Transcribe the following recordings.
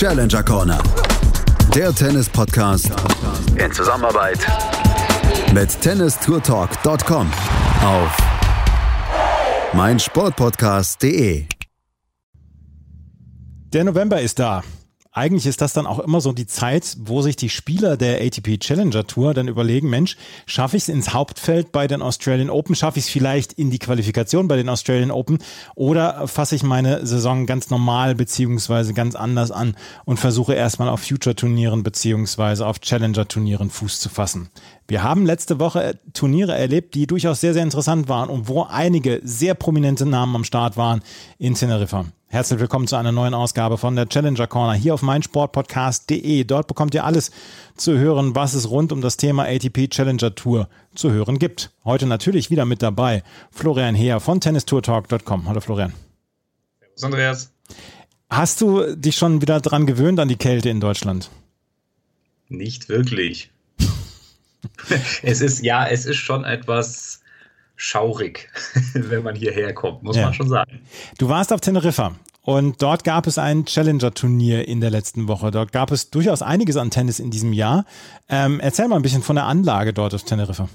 Challenger Corner. Der Tennis-Podcast in Zusammenarbeit mit tennistourtalk.com auf meinsportpodcast.de. Der November ist da eigentlich ist das dann auch immer so die Zeit, wo sich die Spieler der ATP Challenger Tour dann überlegen, Mensch, schaffe ich es ins Hauptfeld bei den Australian Open, schaffe ich es vielleicht in die Qualifikation bei den Australian Open oder fasse ich meine Saison ganz normal beziehungsweise ganz anders an und versuche erstmal auf Future-Turnieren beziehungsweise auf Challenger-Turnieren Fuß zu fassen. Wir haben letzte Woche Turniere erlebt, die durchaus sehr, sehr interessant waren und wo einige sehr prominente Namen am Start waren in Teneriffa. Herzlich willkommen zu einer neuen Ausgabe von der Challenger Corner hier auf meinsportpodcast.de. Dort bekommt ihr alles zu hören, was es rund um das Thema ATP Challenger Tour zu hören gibt. Heute natürlich wieder mit dabei Florian Heer von tennistourtalk.com. Hallo Florian. Servus Andreas. Hast du dich schon wieder dran gewöhnt an die Kälte in Deutschland? Nicht wirklich. es ist, ja, es ist schon etwas schaurig, wenn man hierher kommt, muss ja. man schon sagen. Du warst auf Teneriffa und dort gab es ein Challenger-Turnier in der letzten Woche. Dort gab es durchaus einiges an Tennis in diesem Jahr. Ähm, erzähl mal ein bisschen von der Anlage dort auf Teneriffa.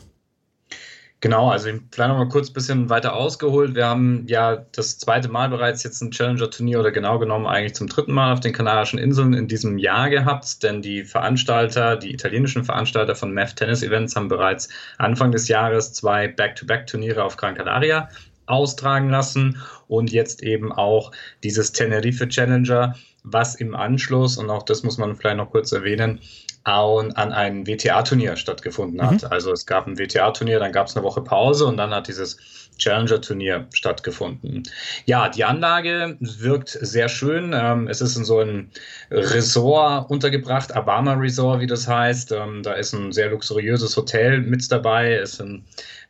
Genau, also vielleicht noch mal kurz ein bisschen weiter ausgeholt. Wir haben ja das zweite Mal bereits jetzt ein Challenger-Turnier oder genau genommen eigentlich zum dritten Mal auf den Kanarischen Inseln in diesem Jahr gehabt, denn die Veranstalter, die italienischen Veranstalter von MEF Tennis Events haben bereits Anfang des Jahres zwei Back-to-Back-Turniere auf Gran Canaria austragen lassen und jetzt eben auch dieses Tenerife Challenger, was im Anschluss, und auch das muss man vielleicht noch kurz erwähnen, an ein WTA-Turnier stattgefunden hat. Mhm. Also es gab ein WTA-Turnier, dann gab es eine Woche Pause und dann hat dieses Challenger-Turnier stattgefunden. Ja, die Anlage wirkt sehr schön. Ähm, es ist in so einem Resort untergebracht, Abama Resort, wie das heißt. Ähm, da ist ein sehr luxuriöses Hotel mit dabei. Es ist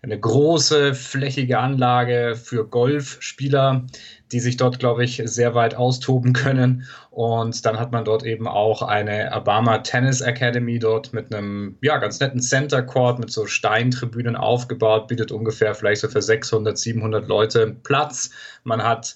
eine große, flächige Anlage für Golfspieler die sich dort, glaube ich, sehr weit austoben können. Und dann hat man dort eben auch eine Obama Tennis Academy dort mit einem, ja, ganz netten Center Court mit so Steintribünen aufgebaut, bietet ungefähr vielleicht so für 600, 700 Leute Platz. Man hat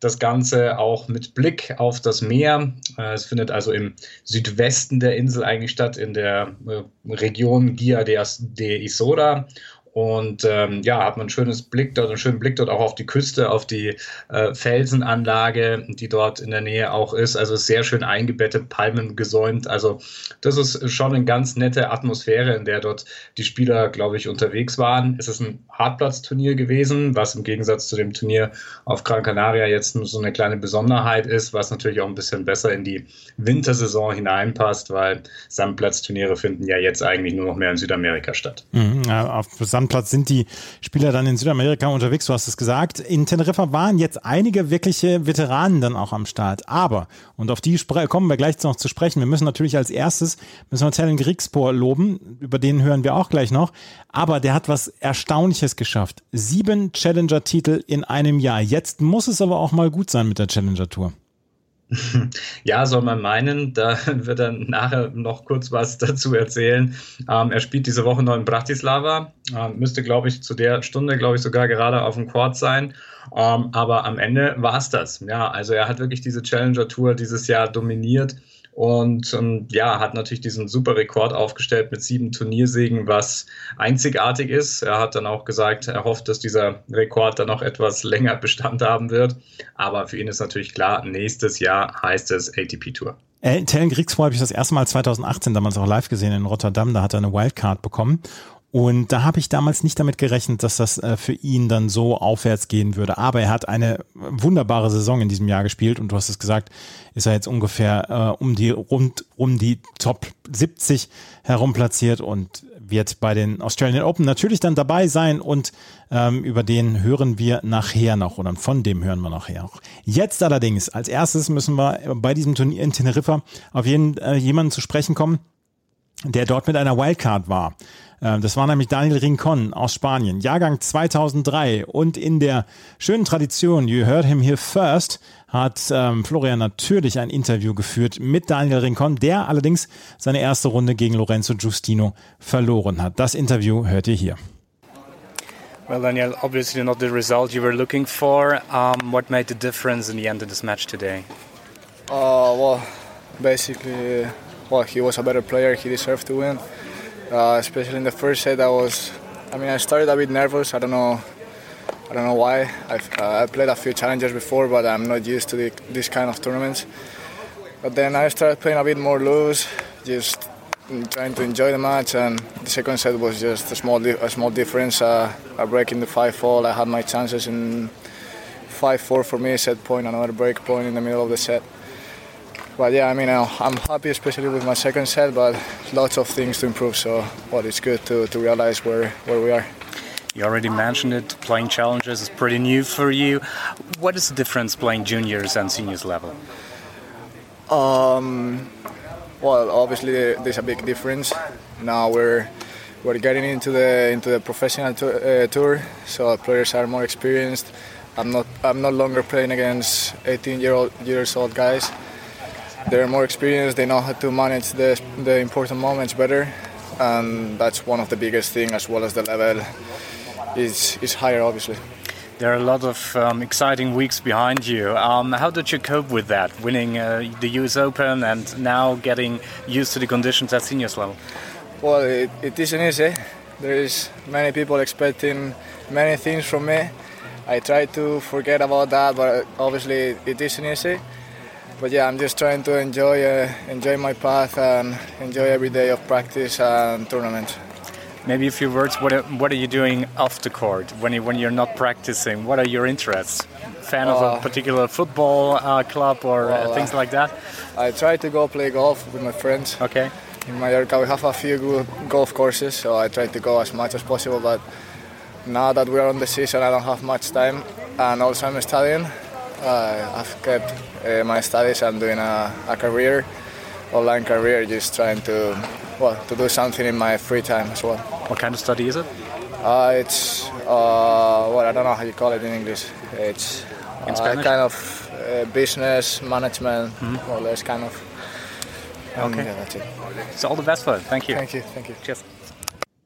das Ganze auch mit Blick auf das Meer. Äh, es findet also im Südwesten der Insel eigentlich statt, in der äh, Region Guia de Isora. Und ähm, ja, hat man einen schönes Blick dort, einen schönen Blick dort auch auf die Küste, auf die äh, Felsenanlage, die dort in der Nähe auch ist. Also sehr schön eingebettet, Palmen gesäumt. Also das ist schon eine ganz nette Atmosphäre, in der dort die Spieler, glaube ich, unterwegs waren. Es ist ein Hartplatzturnier gewesen, was im Gegensatz zu dem Turnier auf Gran Canaria jetzt so eine kleine Besonderheit ist, was natürlich auch ein bisschen besser in die Wintersaison hineinpasst, weil Sandplatzturniere finden ja jetzt eigentlich nur noch mehr in Südamerika statt. Mhm, auf Sandplatz sind die Spieler dann in Südamerika unterwegs, du hast es gesagt. In Teneriffa waren jetzt einige wirkliche Veteranen dann auch am Start. Aber, und auf die kommen wir gleich noch zu sprechen, wir müssen natürlich als erstes, müssen wir Tellen Griegspor loben, über den hören wir auch gleich noch. Aber der hat was Erstaunliches geschafft. Sieben Challenger-Titel in einem Jahr. Jetzt muss es aber auch mal gut sein mit der Challenger-Tour. Ja, soll man meinen. Da wird er nachher noch kurz was dazu erzählen. Ähm, er spielt diese Woche noch in Bratislava. Ähm, müsste, glaube ich, zu der Stunde, glaube ich, sogar gerade auf dem Court sein. Ähm, aber am Ende war es das. Ja, also er hat wirklich diese Challenger Tour dieses Jahr dominiert und ähm, ja, hat natürlich diesen super Rekord aufgestellt mit sieben Turniersiegen, was einzigartig ist. Er hat dann auch gesagt, er hofft, dass dieser Rekord dann noch etwas länger Bestand haben wird. Aber für ihn ist natürlich klar, nächstes Jahr heißt es ATP Tour. Äh, Tellen Griegspoor habe ich das erste Mal 2018 damals auch live gesehen in Rotterdam. Da hat er eine Wildcard bekommen. Und da habe ich damals nicht damit gerechnet, dass das äh, für ihn dann so aufwärts gehen würde. Aber er hat eine wunderbare Saison in diesem Jahr gespielt und du hast es gesagt, ist er jetzt ungefähr äh, um die rund um die Top 70 herum platziert und wird bei den Australian Open natürlich dann dabei sein und ähm, über den hören wir nachher noch oder von dem hören wir nachher noch. Jetzt allerdings, als erstes müssen wir bei diesem Turnier in Teneriffa auf jeden äh, jemanden zu sprechen kommen, der dort mit einer Wildcard war. Ähm, das war nämlich Daniel Rincon aus Spanien, Jahrgang 2003. Und in der schönen Tradition, you heard him here first, hat ähm, Florian natürlich ein Interview geführt mit Daniel Rincon, der allerdings seine erste Runde gegen Lorenzo Giustino verloren hat. Das Interview hört ihr hier. Well, Daniel, obviously not the result you were looking for. Um, what made the difference in the end of this match today? Uh, well, basically, well, he was a better player. He deserved to win. Uh, especially in the first set, I was. I mean, I started a bit nervous. I don't know. I don't know why. I've uh, I played a few challenges before, but I'm not used to the, this kind of tournaments. But then I started playing a bit more loose, just trying to enjoy the match. And the second set was just a small, a small difference. Uh, a break in the five-fall. I had my chances in five-four for me, set point, another break point in the middle of the set. But yeah, I mean, I'm happy, especially with my second set, but lots of things to improve. So, well, it's good to, to realize where, where we are. You already mentioned it, playing challenges is pretty new for you. What is the difference playing juniors and seniors level? Um, well, obviously there's a big difference. Now we're we're getting into the into the professional uh, tour, so players are more experienced. I'm not I'm no longer playing against 18 year old years old guys. They're more experienced. They know how to manage the the important moments better, and that's one of the biggest things as well as the level is is higher, obviously. There are a lot of um, exciting weeks behind you. Um, how did you cope with that, winning uh, the US Open and now getting used to the conditions at seniors level? Well, it, it isn't easy. There is many people expecting many things from me. I try to forget about that, but obviously it isn't easy. But yeah, I'm just trying to enjoy uh, enjoy my path and enjoy every day of practice and tournament. Maybe a few words. What are, what are you doing off the court when you when you're not practicing? What are your interests? Fan uh, of a uh, particular football uh, club or uh, well, things like that? I try to go play golf with my friends. Okay. In Mallorca, we have a few good golf courses, so I try to go as much as possible. But now that we're on the season, I don't have much time, and also I'm studying. Uh, I've kept uh, my studies. I'm doing a, a career, online career, just trying to well, to do something in my free time as well. What kind of study is it? Uh, it's uh, well, I don't know how you call it in English. It's in uh, kind of uh, business management, mm-hmm. more or less, kind of. Um, okay. Yeah, that's it. So all the best for it. Thank you. Thank you. Thank you. Cheers.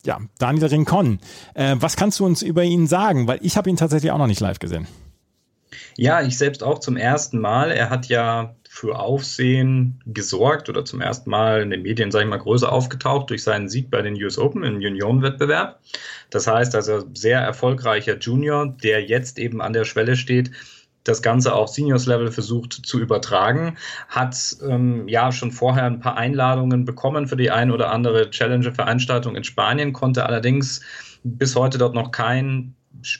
Ja, Daniel Rincon. Äh, was kannst du uns über ihn sagen? Weil ich habe ihn tatsächlich auch noch nicht live gesehen. Ja, ich selbst auch zum ersten Mal. Er hat ja für Aufsehen gesorgt oder zum ersten Mal in den Medien, sage ich mal, größer aufgetaucht durch seinen Sieg bei den US Open im Juniorenwettbewerb. Das heißt also sehr erfolgreicher Junior, der jetzt eben an der Schwelle steht, das Ganze auf Seniors-Level versucht zu übertragen, hat ähm, ja schon vorher ein paar Einladungen bekommen für die ein oder andere Challenger-Veranstaltung in Spanien, konnte allerdings bis heute dort noch kein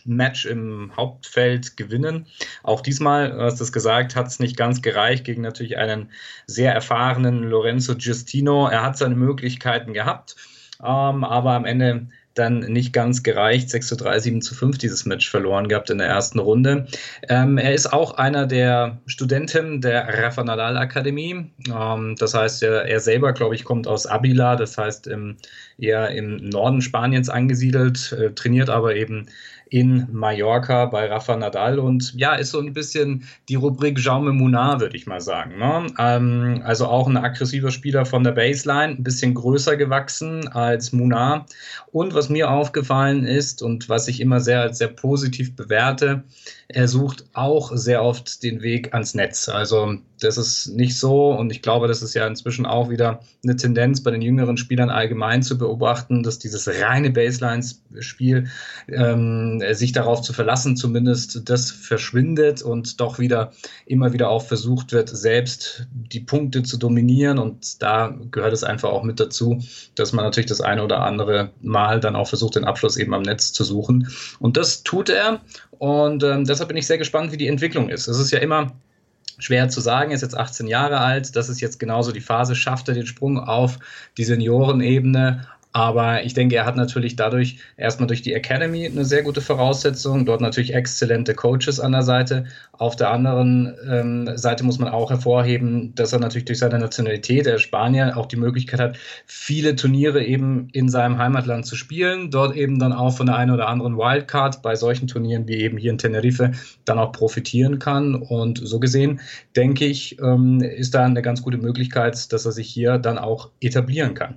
Match im Hauptfeld gewinnen. Auch diesmal, du hast es gesagt, hat es nicht ganz gereicht gegen natürlich einen sehr erfahrenen Lorenzo Giustino. Er hat seine Möglichkeiten gehabt, ähm, aber am Ende dann nicht ganz gereicht. 6 zu 3, 7 zu 5 dieses Match verloren gehabt in der ersten Runde. Ähm, er ist auch einer der Studenten der Rafa Nadal Akademie. Ähm, das heißt, er, er selber, glaube ich, kommt aus Abila, das heißt im, eher im Norden Spaniens angesiedelt, äh, trainiert aber eben in Mallorca bei Rafa Nadal und ja, ist so ein bisschen die Rubrik Jaume Munar, würde ich mal sagen. Ne? Ähm, also auch ein aggressiver Spieler von der Baseline, ein bisschen größer gewachsen als Munar. Und was mir aufgefallen ist und was ich immer sehr sehr positiv bewerte, er sucht auch sehr oft den Weg ans Netz. Also das ist nicht so und ich glaube, das ist ja inzwischen auch wieder eine Tendenz bei den jüngeren Spielern allgemein zu beobachten, dass dieses reine Baselines-Spiel ähm, sich darauf zu verlassen, zumindest das verschwindet und doch wieder immer wieder auch versucht wird, selbst die Punkte zu dominieren. Und da gehört es einfach auch mit dazu, dass man natürlich das eine oder andere Mal dann auch versucht, den Abschluss eben am Netz zu suchen. Und das tut er. Und ähm, deshalb bin ich sehr gespannt, wie die Entwicklung ist. Es ist ja immer schwer zu sagen, er ist jetzt 18 Jahre alt, das ist jetzt genauso die Phase, schafft er den Sprung auf die Seniorenebene aber ich denke, er hat natürlich dadurch erstmal durch die Academy eine sehr gute Voraussetzung. Dort natürlich exzellente Coaches an der Seite. Auf der anderen ähm, Seite muss man auch hervorheben, dass er natürlich durch seine Nationalität, der Spanier, auch die Möglichkeit hat, viele Turniere eben in seinem Heimatland zu spielen. Dort eben dann auch von der einen oder anderen Wildcard bei solchen Turnieren wie eben hier in Tenerife dann auch profitieren kann. Und so gesehen, denke ich, ähm, ist da eine ganz gute Möglichkeit, dass er sich hier dann auch etablieren kann.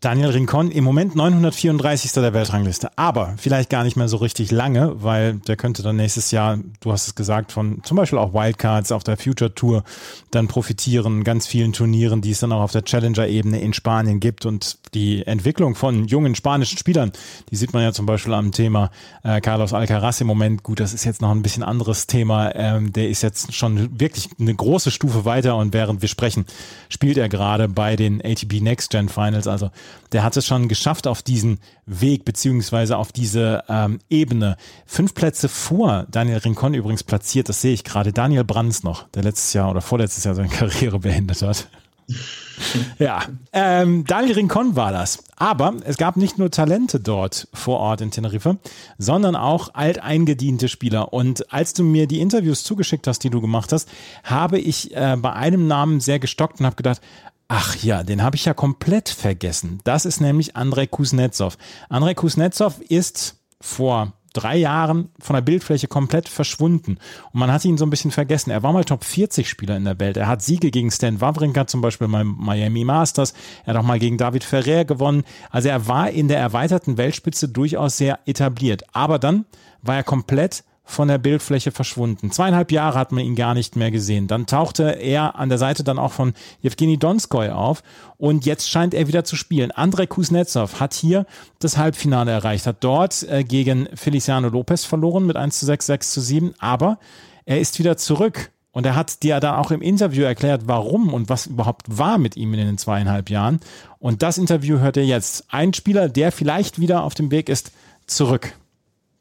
Daniel Rincon im Moment 934. der Weltrangliste, aber vielleicht gar nicht mehr so richtig lange, weil der könnte dann nächstes Jahr, du hast es gesagt, von zum Beispiel auch Wildcards auf der Future Tour dann profitieren, ganz vielen Turnieren, die es dann auch auf der Challenger-Ebene in Spanien gibt und die Entwicklung von jungen spanischen Spielern, die sieht man ja zum Beispiel am Thema äh, Carlos Alcaraz im Moment. Gut, das ist jetzt noch ein bisschen anderes Thema. Ähm, der ist jetzt schon wirklich eine große Stufe weiter und während wir sprechen, spielt er gerade bei den ATP Next Gen Finals. Also der hat es schon geschafft auf diesen Weg beziehungsweise auf diese ähm, Ebene. Fünf Plätze vor Daniel Rincon übrigens platziert, das sehe ich gerade. Daniel Brands noch, der letztes Jahr oder vorletztes Jahr seine Karriere beendet hat. ja, ähm, Daniel Rincon war das. Aber es gab nicht nur Talente dort vor Ort in Tenerife, sondern auch alteingediente Spieler. Und als du mir die Interviews zugeschickt hast, die du gemacht hast, habe ich äh, bei einem Namen sehr gestockt und habe gedacht, Ach ja, den habe ich ja komplett vergessen. Das ist nämlich Andrei Kuznetsov. Andrei Kuznetsov ist vor drei Jahren von der Bildfläche komplett verschwunden. Und man hat ihn so ein bisschen vergessen. Er war mal Top 40 Spieler in der Welt. Er hat Siege gegen Stan Wawrinka zum Beispiel beim Miami Masters. Er hat auch mal gegen David Ferrer gewonnen. Also er war in der erweiterten Weltspitze durchaus sehr etabliert. Aber dann war er komplett von der Bildfläche verschwunden. Zweieinhalb Jahre hat man ihn gar nicht mehr gesehen. Dann tauchte er an der Seite dann auch von Evgeny Donskoy auf und jetzt scheint er wieder zu spielen. Andrei Kuznetsov hat hier das Halbfinale erreicht, hat dort äh, gegen Feliciano Lopez verloren mit 1 zu 6, 6 zu 7, aber er ist wieder zurück. Und er hat dir dann auch im Interview erklärt, warum und was überhaupt war mit ihm in den zweieinhalb Jahren. Und das Interview hört er jetzt. Ein Spieler, der vielleicht wieder auf dem Weg ist, zurück.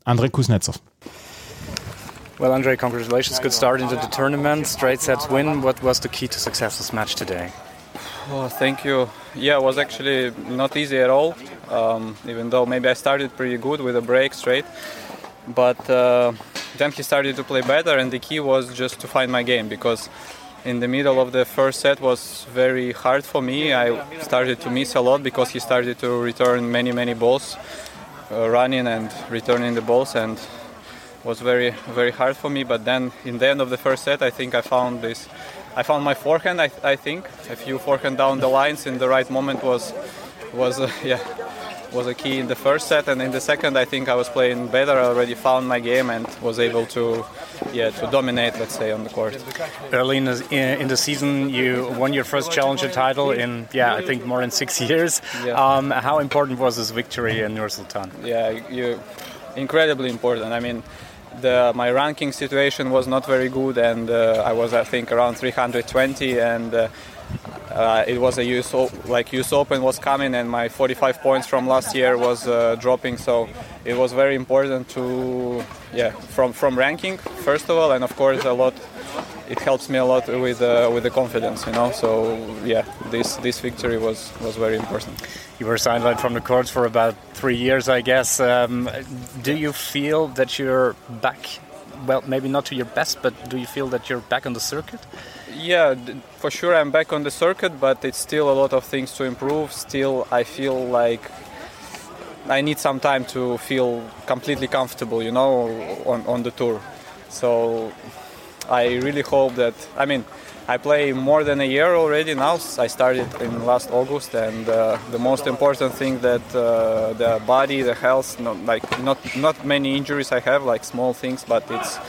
Andrei Kuznetsov. Well, Andre, congratulations. Good start into the tournament. Straight sets win. What was the key to success this match today? Oh, thank you. Yeah, it was actually not easy at all. Um, even though maybe I started pretty good with a break straight, but uh, then he started to play better, and the key was just to find my game because in the middle of the first set was very hard for me. I started to miss a lot because he started to return many many balls, uh, running and returning the balls, and was very very hard for me. But then in the end of the first set, I think I found this. I found my forehand. I, I think a few forehand down the lines in the right moment was was uh, yeah was a key in the first set, and in the second, I think I was playing better. I already found my game and was able to yeah to dominate, let's say, on the court. Early in the, in the season, you won your first challenger title in yeah I think more than six years. Yeah. Um, how important was this victory in Nur Sultan? Yeah, you incredibly important. I mean the, my ranking situation was not very good, and uh, I was I think around 320, and uh, uh, it was a US like US Open was coming, and my 45 points from last year was uh, dropping, so it was very important to yeah from from ranking first of all, and of course a lot. It helps me a lot with uh, with the confidence, you know. So yeah, this this victory was was very important you were sidelined from the courts for about three years, I guess. Um, do you feel that you're back? Well, maybe not to your best, but do you feel that you're back on the circuit? Yeah, for sure I'm back on the circuit, but it's still a lot of things to improve. Still, I feel like I need some time to feel completely comfortable, you know, on, on the tour. So I really hope that, I mean, I play more than a year already now. I started in last August, and uh, the most important thing that uh, the body, the health, not, like not not many injuries I have, like small things, but it's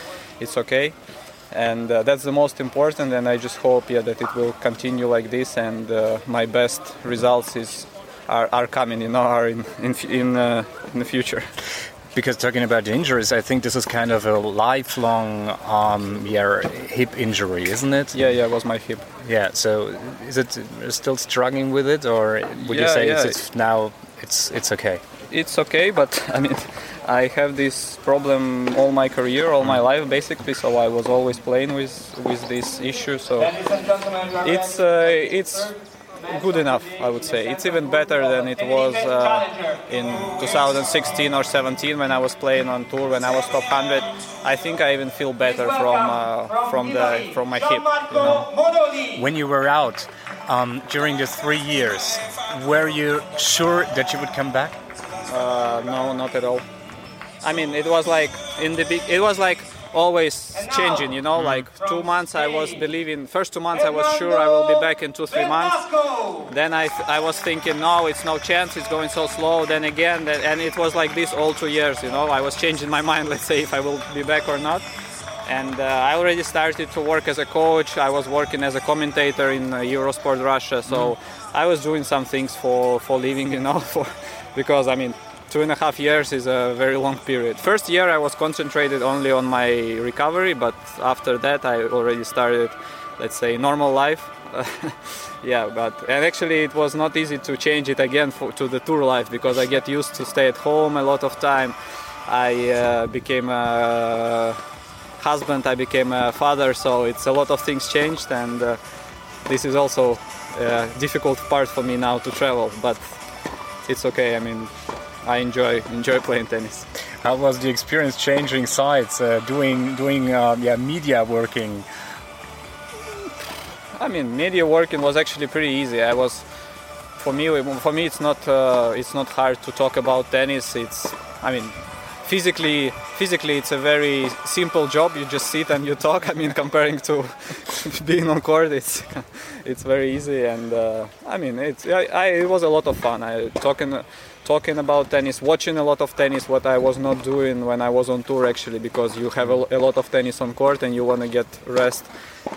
it's okay, and uh, that's the most important. And I just hope, yeah, that it will continue like this, and uh, my best results is are, are coming, you know, are in in in, uh, in the future. Because talking about injuries, I think this is kind of a lifelong um, yeah, hip injury, isn't it? Yeah, yeah, it was my hip. Yeah, so is it still struggling with it, or would yeah, you say yeah. it's, it's now it's it's okay? It's okay, but I mean, I have this problem all my career, all my life, basically. So I was always playing with with this issue. So it's uh, it's good enough, I would say. It's even better than it was uh, in 2016 or 17 when I was playing on tour when I was top 100. I think I even feel better from uh, from the from my hip. You know? When you were out um, during the three years, were you sure that you would come back? Uh, no, not at all. I mean, it was like in the big. It was like always changing. You know, like two months I was believing. First two months I was sure I will be back in two three months. Then I I was thinking no, it's no chance. It's going so slow. Then again, and it was like this all two years. You know, I was changing my mind. Let's say if I will be back or not. And uh, I already started to work as a coach. I was working as a commentator in uh, Eurosport Russia. So mm. I was doing some things for for living. You know, for because I mean two and a half years is a very long period. First year I was concentrated only on my recovery, but after that I already started, let's say, normal life. yeah, but and actually it was not easy to change it again for, to the tour life because I get used to stay at home a lot of time. I uh, became a husband, I became a father, so it's a lot of things changed, and uh, this is also a difficult part for me now to travel, but it's okay. I mean, I enjoy enjoy playing tennis. How was the experience changing sides, uh, doing doing uh, yeah media working? I mean, media working was actually pretty easy. I was for me for me it's not uh, it's not hard to talk about tennis. It's I mean physically physically it's a very simple job you just sit and you talk i mean comparing to being on court it's it's very easy and uh, i mean it's I, I, it was a lot of fun i talking talking about tennis, watching a lot of tennis, what I was not doing when I was on tour actually, because you have a, a lot of tennis on court and you want to get rest.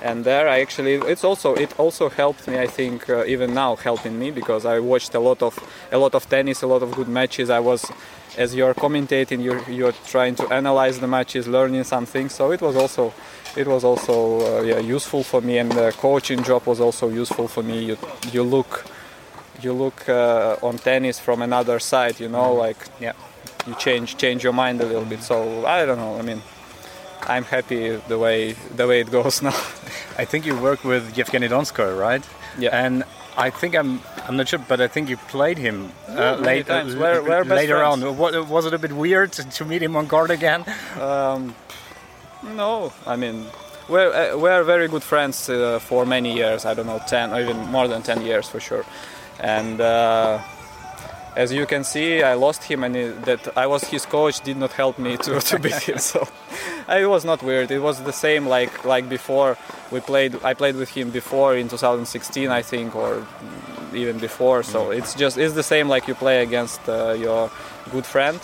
And there, I actually, it's also it also helped me. I think uh, even now helping me because I watched a lot of a lot of tennis, a lot of good matches. I was, as you're commentating, you're you're trying to analyze the matches, learning something. So it was also it was also uh, yeah, useful for me, and the coaching job was also useful for me. You you look you look uh, on tennis from another side you know like yeah you change change your mind a little bit so i don't know i mean i'm happy the way the way it goes now i think you work with yevgeny donskoy right yeah and I think I'm I'm not sure, but I think you played him uh, late, times. We're, we're later friends. on. Was it a bit weird to meet him on court again? Um, no, I mean we're uh, we're very good friends uh, for many years. I don't know, ten or even more than ten years for sure and uh, as you can see, I lost him, and it, that I was his coach did not help me to, to beat him. So it was not weird. It was the same like like before we played. I played with him before in 2016, I think, or even before. So it's just it's the same like you play against uh, your good friend.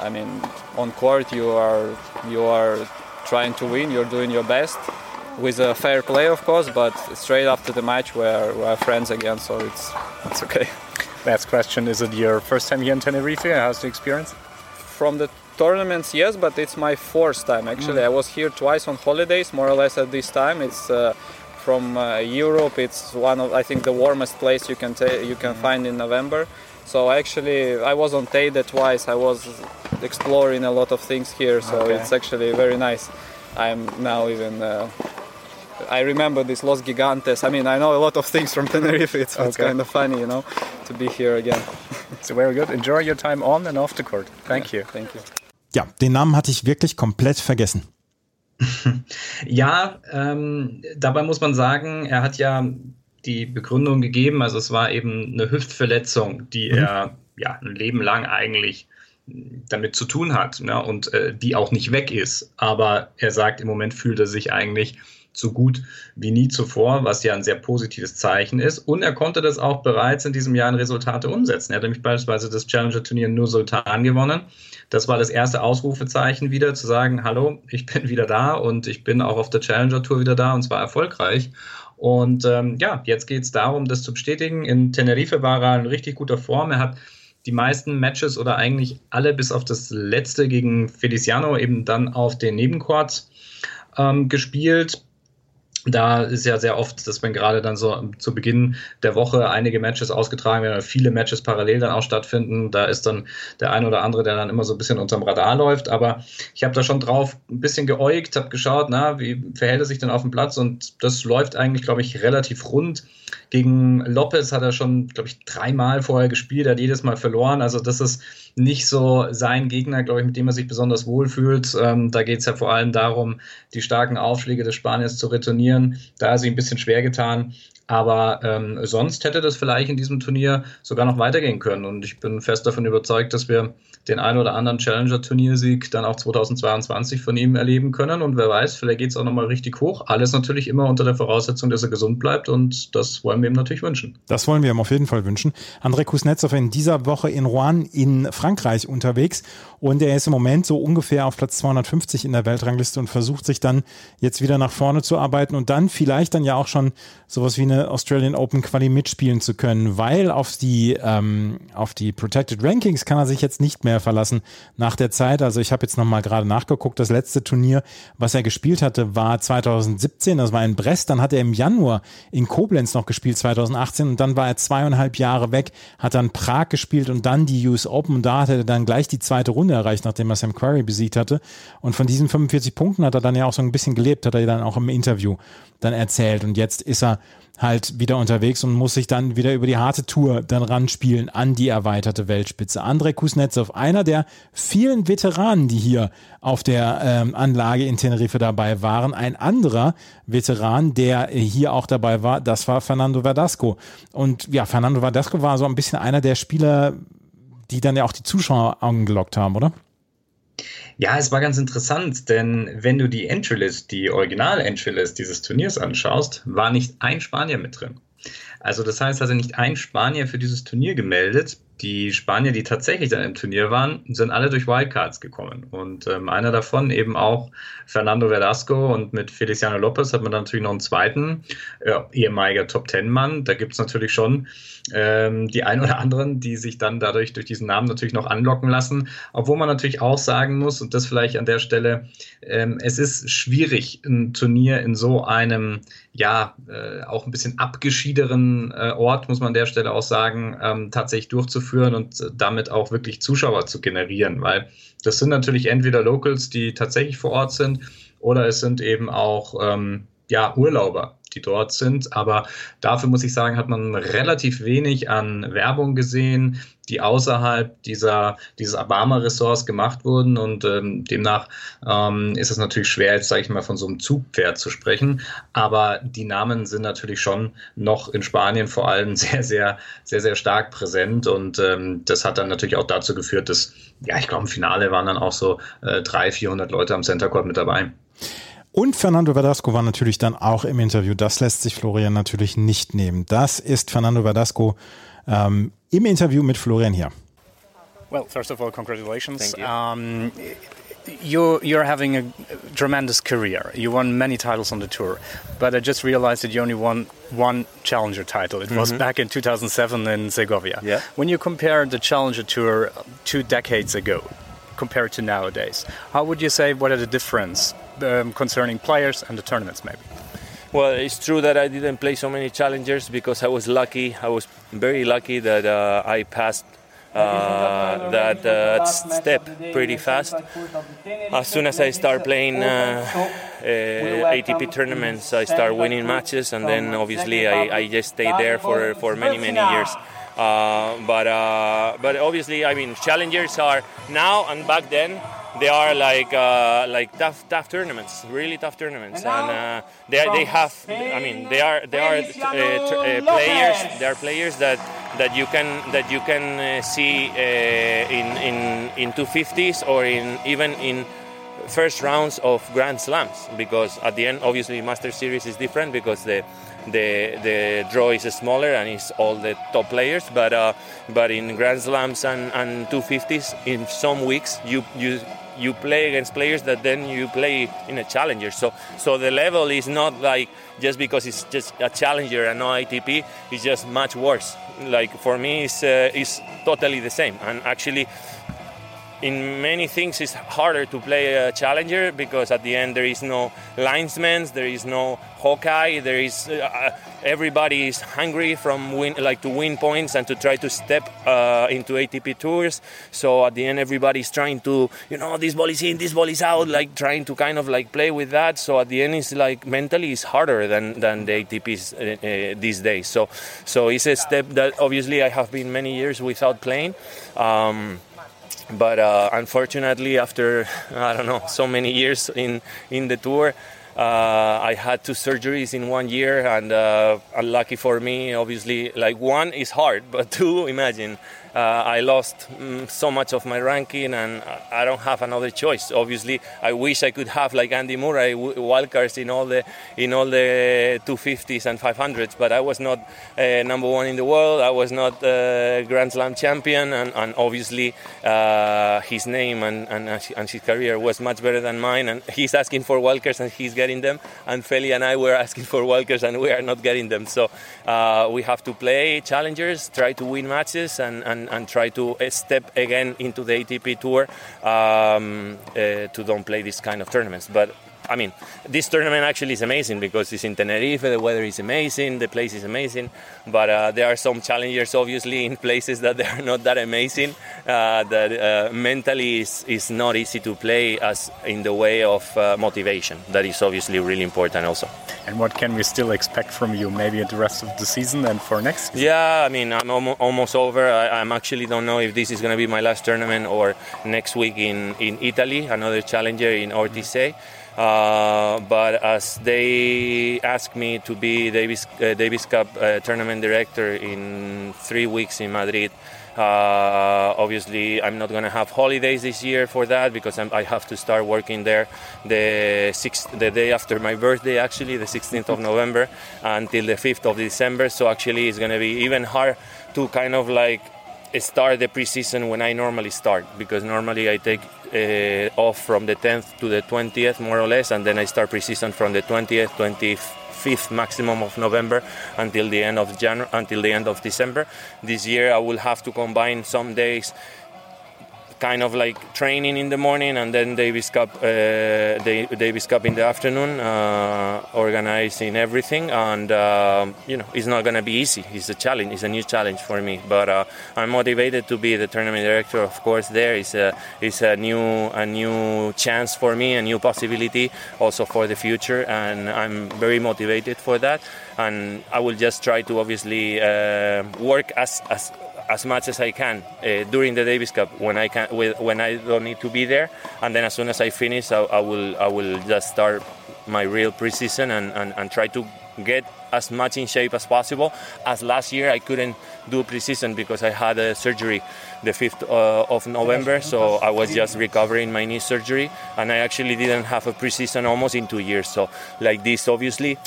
I mean, on court you are you are trying to win. You're doing your best with a fair play, of course, but straight after the match we're, we're friends again, so it's it's okay. Last question: Is it your first time here in Tenerife? How's the experience? From the tournaments, yes, but it's my fourth time actually. Mm. I was here twice on holidays, more or less at this time. It's uh, from uh, Europe. It's one of I think the warmest place you can ta- you can mm. find in November. So actually, I was on Teide twice. I was exploring a lot of things here, so okay. it's actually very nice. I'm now even uh, I remember this Los Gigantes. I mean, I know a lot of things from Tenerife. It's, okay. it's kind of funny, you know, to be here again. so very good. Enjoy your time on and off the court. Thank yeah, you. Thank you. Ja, den Namen hatte ich wirklich komplett vergessen. ja, ähm, dabei muss man sagen, er hat ja die Begründung gegeben, also es war eben eine Hüftverletzung, die mhm. er ja ein Leben lang eigentlich damit zu tun hat ne, und äh, die auch nicht weg ist. Aber er sagt, im Moment fühlt er sich eigentlich so gut wie nie zuvor, was ja ein sehr positives Zeichen ist. Und er konnte das auch bereits in diesem Jahr in Resultate umsetzen. Er hat nämlich beispielsweise das Challenger-Turnier nur Sultan gewonnen. Das war das erste Ausrufezeichen wieder, zu sagen, hallo, ich bin wieder da und ich bin auch auf der Challenger-Tour wieder da und zwar erfolgreich. Und ähm, ja, jetzt geht es darum, das zu bestätigen. In Tenerife war er in richtig guter Form. Er hat die meisten Matches oder eigentlich alle bis auf das letzte gegen Feliciano eben dann auf den Nebencourts ähm, gespielt da ist ja sehr oft, dass wenn gerade dann so zu Beginn der Woche einige Matches ausgetragen werden, viele Matches parallel dann auch stattfinden, da ist dann der ein oder andere, der dann immer so ein bisschen unterm Radar läuft. Aber ich habe da schon drauf ein bisschen geäugt, habe geschaut, na, wie verhält er sich denn auf dem Platz und das läuft eigentlich, glaube ich, relativ rund. Gegen Lopez hat er schon, glaube ich, dreimal vorher gespielt, hat jedes Mal verloren. Also das ist nicht so sein Gegner, glaube ich, mit dem er sich besonders wohlfühlt. Ähm, da geht es ja vor allem darum, die starken Aufschläge des Spaniers zu retournieren. Da ist sie ein bisschen schwer getan. Aber ähm, sonst hätte das vielleicht in diesem Turnier sogar noch weitergehen können. Und ich bin fest davon überzeugt, dass wir den ein oder anderen Challenger-Turniersieg dann auch 2022 von ihm erleben können. Und wer weiß, vielleicht geht es auch nochmal richtig hoch. Alles natürlich immer unter der Voraussetzung, dass er gesund bleibt. Und das wollen wir ihm natürlich wünschen. Das wollen wir ihm auf jeden Fall wünschen. André Kuznetsov in dieser Woche in Rouen in Frankreich unterwegs. Und er ist im Moment so ungefähr auf Platz 250 in der Weltrangliste und versucht sich dann jetzt wieder nach vorne zu arbeiten und dann vielleicht dann ja auch schon sowas wie eine Australian Open Quali mitspielen zu können, weil auf die, ähm, auf die Protected Rankings kann er sich jetzt nicht mehr verlassen nach der Zeit. Also ich habe jetzt nochmal gerade nachgeguckt, das letzte Turnier, was er gespielt hatte, war 2017, das war in Brest, dann hat er im Januar in Koblenz noch gespielt, 2018 und dann war er zweieinhalb Jahre weg, hat dann Prag gespielt und dann die US Open und da hat er dann gleich die zweite Runde erreicht, nachdem er Sam Querrey besiegt hatte und von diesen 45 Punkten hat er dann ja auch so ein bisschen gelebt, hat er dann auch im Interview dann erzählt und jetzt ist er halt wieder unterwegs und muss sich dann wieder über die harte Tour dann ranspielen an die erweiterte Weltspitze. Andrei Kuznetsov, einer der vielen Veteranen, die hier auf der ähm, Anlage in Tenerife dabei waren. Ein anderer Veteran, der hier auch dabei war, das war Fernando Verdasco. Und ja, Fernando Verdasco war so ein bisschen einer der Spieler, die dann ja auch die Zuschauer angelockt haben, oder? Ja, es war ganz interessant, denn wenn du die Entry-List, die Original-Entry-List dieses Turniers anschaust, war nicht ein Spanier mit drin. Also das heißt also nicht ein Spanier für dieses Turnier gemeldet. Die Spanier, die tatsächlich dann im Turnier waren, sind alle durch Wildcards gekommen. Und ähm, einer davon eben auch Fernando Velasco und mit Feliciano Lopez hat man dann natürlich noch einen zweiten, äh, ehemaliger Top-Ten-Mann. Da gibt es natürlich schon ähm, die ein oder anderen, die sich dann dadurch durch diesen Namen natürlich noch anlocken lassen. Obwohl man natürlich auch sagen muss, und das vielleicht an der Stelle, ähm, es ist schwierig, ein Turnier in so einem, ja, äh, auch ein bisschen abgeschiederen äh, Ort, muss man an der Stelle auch sagen, ähm, tatsächlich durchzuführen und damit auch wirklich Zuschauer zu generieren, weil das sind natürlich entweder Locals, die tatsächlich vor Ort sind, oder es sind eben auch ähm, ja, Urlauber, die dort sind. Aber dafür muss ich sagen, hat man relativ wenig an Werbung gesehen, die außerhalb dieser, dieses Obama-Ressorts gemacht wurden. Und ähm, demnach ähm, ist es natürlich schwer, jetzt sage ich mal, von so einem Zugpferd zu sprechen. Aber die Namen sind natürlich schon noch in Spanien vor allem sehr, sehr, sehr, sehr stark präsent. Und ähm, das hat dann natürlich auch dazu geführt, dass, ja, ich glaube, im Finale waren dann auch so äh, 300, 400 Leute am Center Court mit dabei. Und Fernando Verdasco war natürlich dann auch im Interview. Das lässt sich Florian natürlich nicht nehmen. Das ist Fernando Verdasco ähm, im Interview mit Florian hier. Well, first of all, congratulations. Thank you. Um, you you're having a tremendous career. You won many titles on the tour, but I just realized that you only won one challenger title. It mm -hmm. was mm-hmm. back in 2007 in Segovia. Yeah. When you compare the challenger tour two decades ago compared to nowadays, how would you say what are the difference um, concerning players and the tournaments, maybe? Well, it's true that I didn't play so many challengers because I was lucky. I was very lucky that uh, I passed uh, that uh, step pretty fast. As soon as I start playing uh, uh ATP tournaments, I start winning matches, and then obviously I, I just stayed there for, for many many years. Uh, but uh, but obviously, I mean, challengers are now and back then they are like uh, like tough tough tournaments, really tough tournaments, and uh, they they have. I mean, they are they are uh, uh players. They are players that that you can that you can uh, see uh, in in in 250s or in even in first rounds of Grand Slams because at the end, obviously, Master Series is different because the the the draw is smaller and it's all the top players. But uh, but in Grand Slams and, and 250s, in some weeks you you you play against players that then you play in a challenger. So so the level is not like just because it's just a challenger and no ATP. It's just much worse. Like for me, it's uh, it's totally the same. And actually, in many things it's harder to play a challenger because at the end there is no linesmen, there is no Hawkeye, there is uh, everybody is hungry from win, like to win points and to try to step uh, into ATP tours. So at the end everybody is trying to you know this ball is in, this ball is out, like trying to kind of like play with that. So at the end it's like mentally it's harder than than the ATPs uh, uh, these days. So so it's a step that obviously I have been many years without playing. Um, but uh, unfortunately, after I don't know so many years in in the tour, Uh, I had two surgeries in one year, and uh, unlucky for me, obviously, like one is hard, but two, imagine uh, I lost um, so much of my ranking and I don't have another choice. Obviously, I wish I could have like Andy Murray wildcards in all the in all the 250s and 500s, but I was not uh, number one in the world. I was not uh, Grand Slam champion, and, and obviously uh, his name and, and, and his career was much better than mine. And he's asking for wildcards and he's getting them, and Feli and I were asking for wildcards and we are not getting them. So uh, we have to play challengers, try to win matches, and, and and, try to step again into the ATP tour um, uh, to don't play this kind of tournaments. But I mean, this tournament actually is amazing because it's in Tenerife, the weather is amazing, the place is amazing, but uh, there are some challengers obviously in places that they are not that amazing, uh, that uh, mentally is, is not easy to play as in the way of uh, motivation. That is obviously really important also. And what can we still expect from you maybe at the rest of the season and for next season? Yeah, I mean, I'm almost over. I am actually don't know if this is going to be my last tournament or next week in, in Italy, another challenger in Ortisei. Uh, but as they asked me to be Davis uh, Davis Cup uh, tournament director in three weeks in Madrid, uh, obviously I'm not gonna have holidays this year for that because I'm, i have to start working there the sixth, the day after my birthday, actually the 16th of November until the 5th of December. So actually it's gonna be even hard to kind of like start the preseason when I normally start because normally I take uh, off from the 10th to the 20th more or less and then I start preseason from the 20th 25th maximum of November until the end of January until the end of December. This year I will have to combine some days kind of like training in the morning and then Davis Cup, uh, Davis Cup in the afternoon, uh, organizing everything. And uh, you know, it's not gonna be easy. It's a challenge. It's a new challenge for me. But uh, I'm motivated to be the tournament director. Of course, there is a is a new a new chance for me, a new possibility also for the future, and I'm very motivated for that. And I will just try to obviously uh, work as as as much as I can uh, during the Davis Cup when I can when I don't need to be there, and then as soon as I finish, I, I will I will just start my real preseason and, and, and try to get as much in shape as possible. As last year, I couldn't do preseason because I had a surgery the 5th uh, of November, so I was just recovering my knee surgery, and I actually didn't have a preseason almost in two years. So, like this, obviously,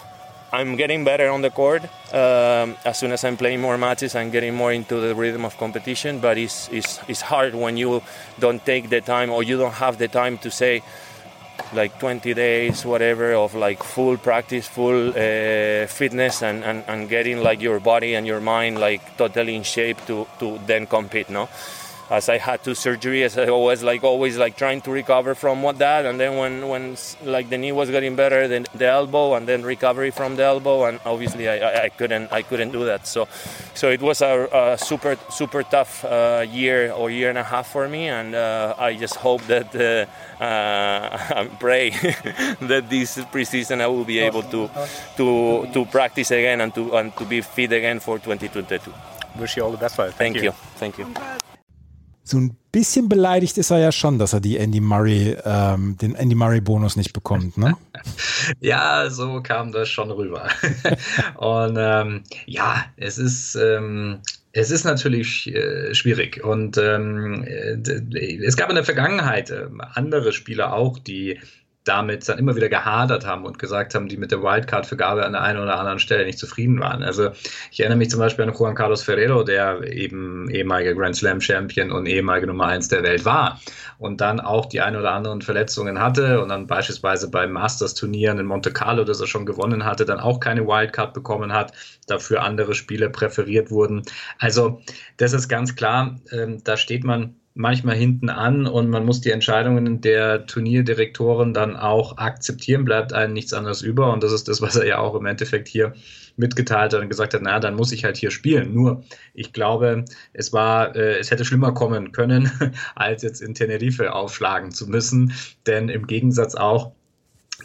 I'm getting better on the court. Um, as soon as I'm playing more matches, I'm getting more into the rhythm of competition. But it's, it's, it's hard when you don't take the time or you don't have the time to say, like 20 days, whatever, of like full practice, full uh, fitness, and, and, and getting like your body and your mind like totally in shape to, to then compete, no? As I had two surgeries, I was like always like trying to recover from what that, and then when when like the knee was getting better, then the elbow, and then recovery from the elbow, and obviously I, I couldn't I couldn't do that. So so it was a, a super super tough uh, year or year and a half for me, and uh, I just hope that uh, uh pray that this preseason I will be able to to to practice again and to and to be fit again for 2022. Wish you all the best. Thank, Thank you. you. Thank you. So ein bisschen beleidigt ist er ja schon, dass er die Andy Murray, ähm, den Andy Murray Bonus nicht bekommt, ne? ja, so kam das schon rüber. und ähm, ja, es ist, ähm, es ist natürlich äh, schwierig und ähm, äh, es gab in der Vergangenheit äh, andere Spieler auch, die damit dann immer wieder gehadert haben und gesagt haben, die mit der Wildcard-Vergabe an der einen oder anderen Stelle nicht zufrieden waren. Also ich erinnere mich zum Beispiel an Juan Carlos Ferrero, der eben ehemaliger Grand Slam Champion und ehemaliger Nummer eins der Welt war und dann auch die ein oder anderen Verletzungen hatte und dann beispielsweise beim Masters-Turnieren in Monte Carlo, das er schon gewonnen hatte, dann auch keine Wildcard bekommen hat, dafür andere Spiele präferiert wurden. Also das ist ganz klar, ähm, da steht man manchmal hinten an und man muss die Entscheidungen der Turnierdirektoren dann auch akzeptieren, bleibt einem nichts anderes über und das ist das, was er ja auch im Endeffekt hier mitgeteilt hat und gesagt hat, na, dann muss ich halt hier spielen. Nur, ich glaube, es war, äh, es hätte schlimmer kommen können, als jetzt in Tenerife aufschlagen zu müssen, denn im Gegensatz auch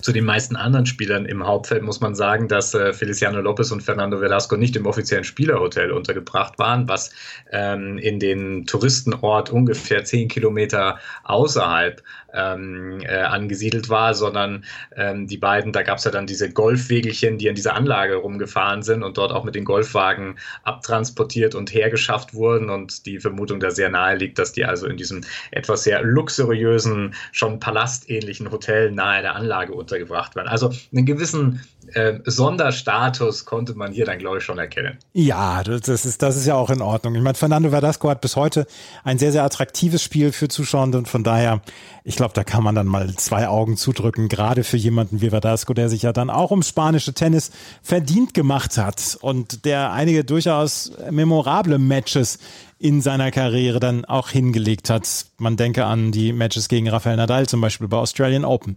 zu den meisten anderen Spielern im Hauptfeld muss man sagen, dass äh, Feliciano Lopez und Fernando Velasco nicht im offiziellen Spielerhotel untergebracht waren, was ähm, in den Touristenort ungefähr zehn Kilometer außerhalb ähm, äh, angesiedelt war, sondern ähm, die beiden, da gab es ja dann diese Golfwegelchen, die an dieser Anlage rumgefahren sind und dort auch mit den Golfwagen abtransportiert und hergeschafft wurden und die Vermutung da sehr nahe liegt, dass die also in diesem etwas sehr luxuriösen, schon palastähnlichen Hotel nahe der Anlage untergebracht werden. Also einen gewissen äh, Sonderstatus konnte man hier dann, glaube ich, schon erkennen. Ja, das ist, das ist ja auch in Ordnung. Ich meine, Fernando Verdasco hat bis heute ein sehr, sehr attraktives Spiel für Zuschauer und von daher, ich glaube, da kann man dann mal zwei Augen zudrücken, gerade für jemanden wie Verdasco, der sich ja dann auch ums spanische Tennis verdient gemacht hat und der einige durchaus memorable Matches in seiner Karriere dann auch hingelegt hat. Man denke an die Matches gegen Rafael Nadal zum Beispiel bei Australian Open.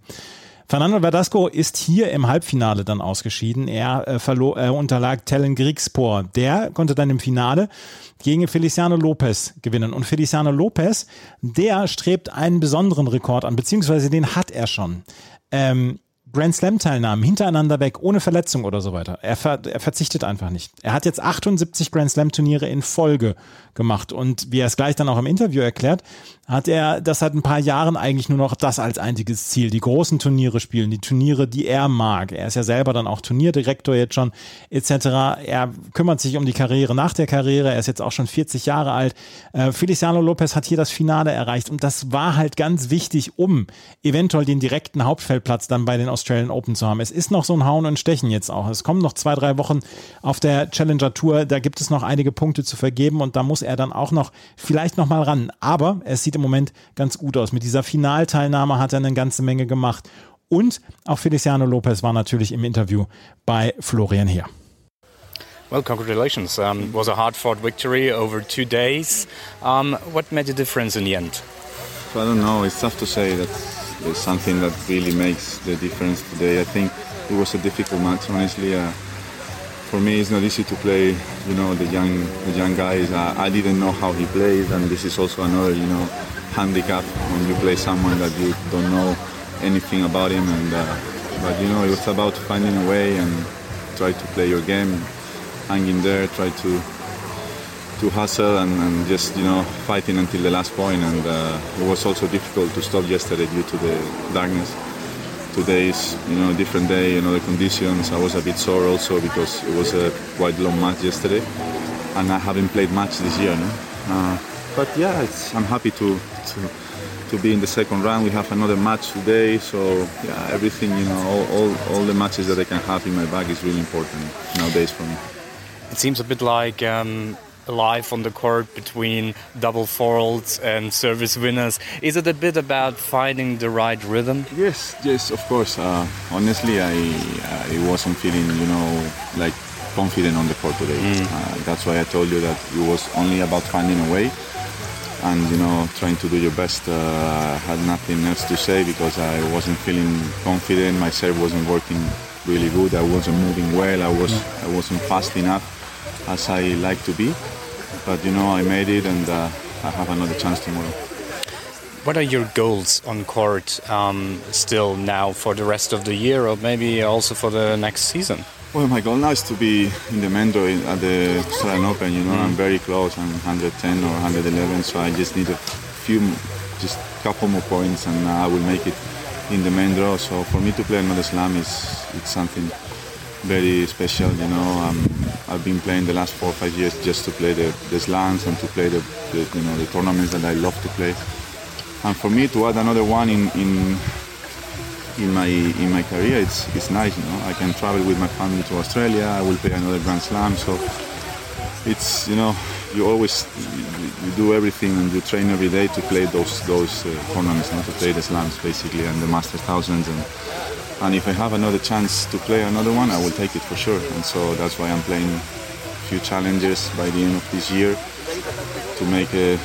Fernando Verdasco ist hier im Halbfinale dann ausgeschieden. Er äh, verlor, äh, unterlag Tellen Grigspor. Der konnte dann im Finale gegen Feliciano Lopez gewinnen. Und Feliciano Lopez, der strebt einen besonderen Rekord an, beziehungsweise den hat er schon. Ähm, Grand Slam-Teilnahmen hintereinander weg, ohne Verletzung oder so weiter. Er, ver er verzichtet einfach nicht. Er hat jetzt 78 Grand Slam-Turniere in Folge gemacht. Und wie er es gleich dann auch im Interview erklärt, hat er das seit ein paar Jahren eigentlich nur noch das als einziges Ziel. Die großen Turniere spielen, die Turniere, die er mag. Er ist ja selber dann auch Turnierdirektor jetzt schon, etc. Er kümmert sich um die Karriere nach der Karriere. Er ist jetzt auch schon 40 Jahre alt. Äh, Feliciano Lopez hat hier das Finale erreicht. Und das war halt ganz wichtig, um eventuell den direkten Hauptfeldplatz dann bei den Australian Open zu haben. Es ist noch so ein Hauen und Stechen jetzt auch. Es kommen noch zwei, drei Wochen auf der Challenger Tour. Da gibt es noch einige Punkte zu vergeben und da muss er dann auch noch vielleicht noch mal ran. Aber es sieht im Moment ganz gut aus. Mit dieser Finalteilnahme hat er eine ganze Menge gemacht. Und auch Feliciano Lopez war natürlich im Interview bei Florian Heer. Well, congratulations. Um, it was a hard fought victory over two days. Um, what made the difference in the end? I don't know. It's tough to say that there's something that really makes the difference today. I think it was a difficult match, honestly. Uh, for me it's not easy to play you know the young the young guys uh, I didn't know how he plays and this is also another you know handicap when you play someone that you don't know anything about him and uh, but you know it was about finding a way and try to play your game hang in there try to to hustle and, and just you know fighting until the last point and uh, it was also difficult to stop yesterday due to the darkness today is you know a different day, another conditions. I was a bit sore also because it was a quite long match yesterday, and I haven't played much this year. No? Uh, but yeah, I'm happy to, to to be in the second round. We have another match today, so yeah, everything you know, all, all, all the matches that I can have in my bag is really important nowadays for me. It seems a bit like um, life on the court between double faults and service winners. Is it a bit about finding the right rhythm? Yes, yes, of course. Uh, honestly, I I wasn't feeling you know like confident on the court today. Mm. Uh, that's why I told you that it was only about finding a way and you know trying to do your best. Uh, I had nothing else to say because I wasn't feeling confident. My serve wasn't working really good. I wasn't moving well. I was. I wasn't fast enough as I like to be. But you know, I made it, and uh, I have another chance tomorrow. What are your goals on court um, still now for the rest of the year, or maybe also for the next season? Well, my goal now is to be in the Mendo at the Australian Open. You know, mm. I'm very close. I'm 110 or 111, so I just need a few, just a couple more points, and I will make it in the main draw. So for me to play another slam is it's something very special. You know, um, I've been playing the last four or five years just to play the, the slams and to play the, the, you know the tournaments that I love to play. And for me to add another one in in in my in my career, it's it's nice. You know, I can travel with my family to Australia. I will play another Grand Slam. So it's you know you always you, do everything and you train every day to play those those uh, tournaments, not to play the slams basically and the Masters thousands and and if I have another chance to play another one, I will take it for sure. And so that's why I'm playing a few challenges by the end of this year to make a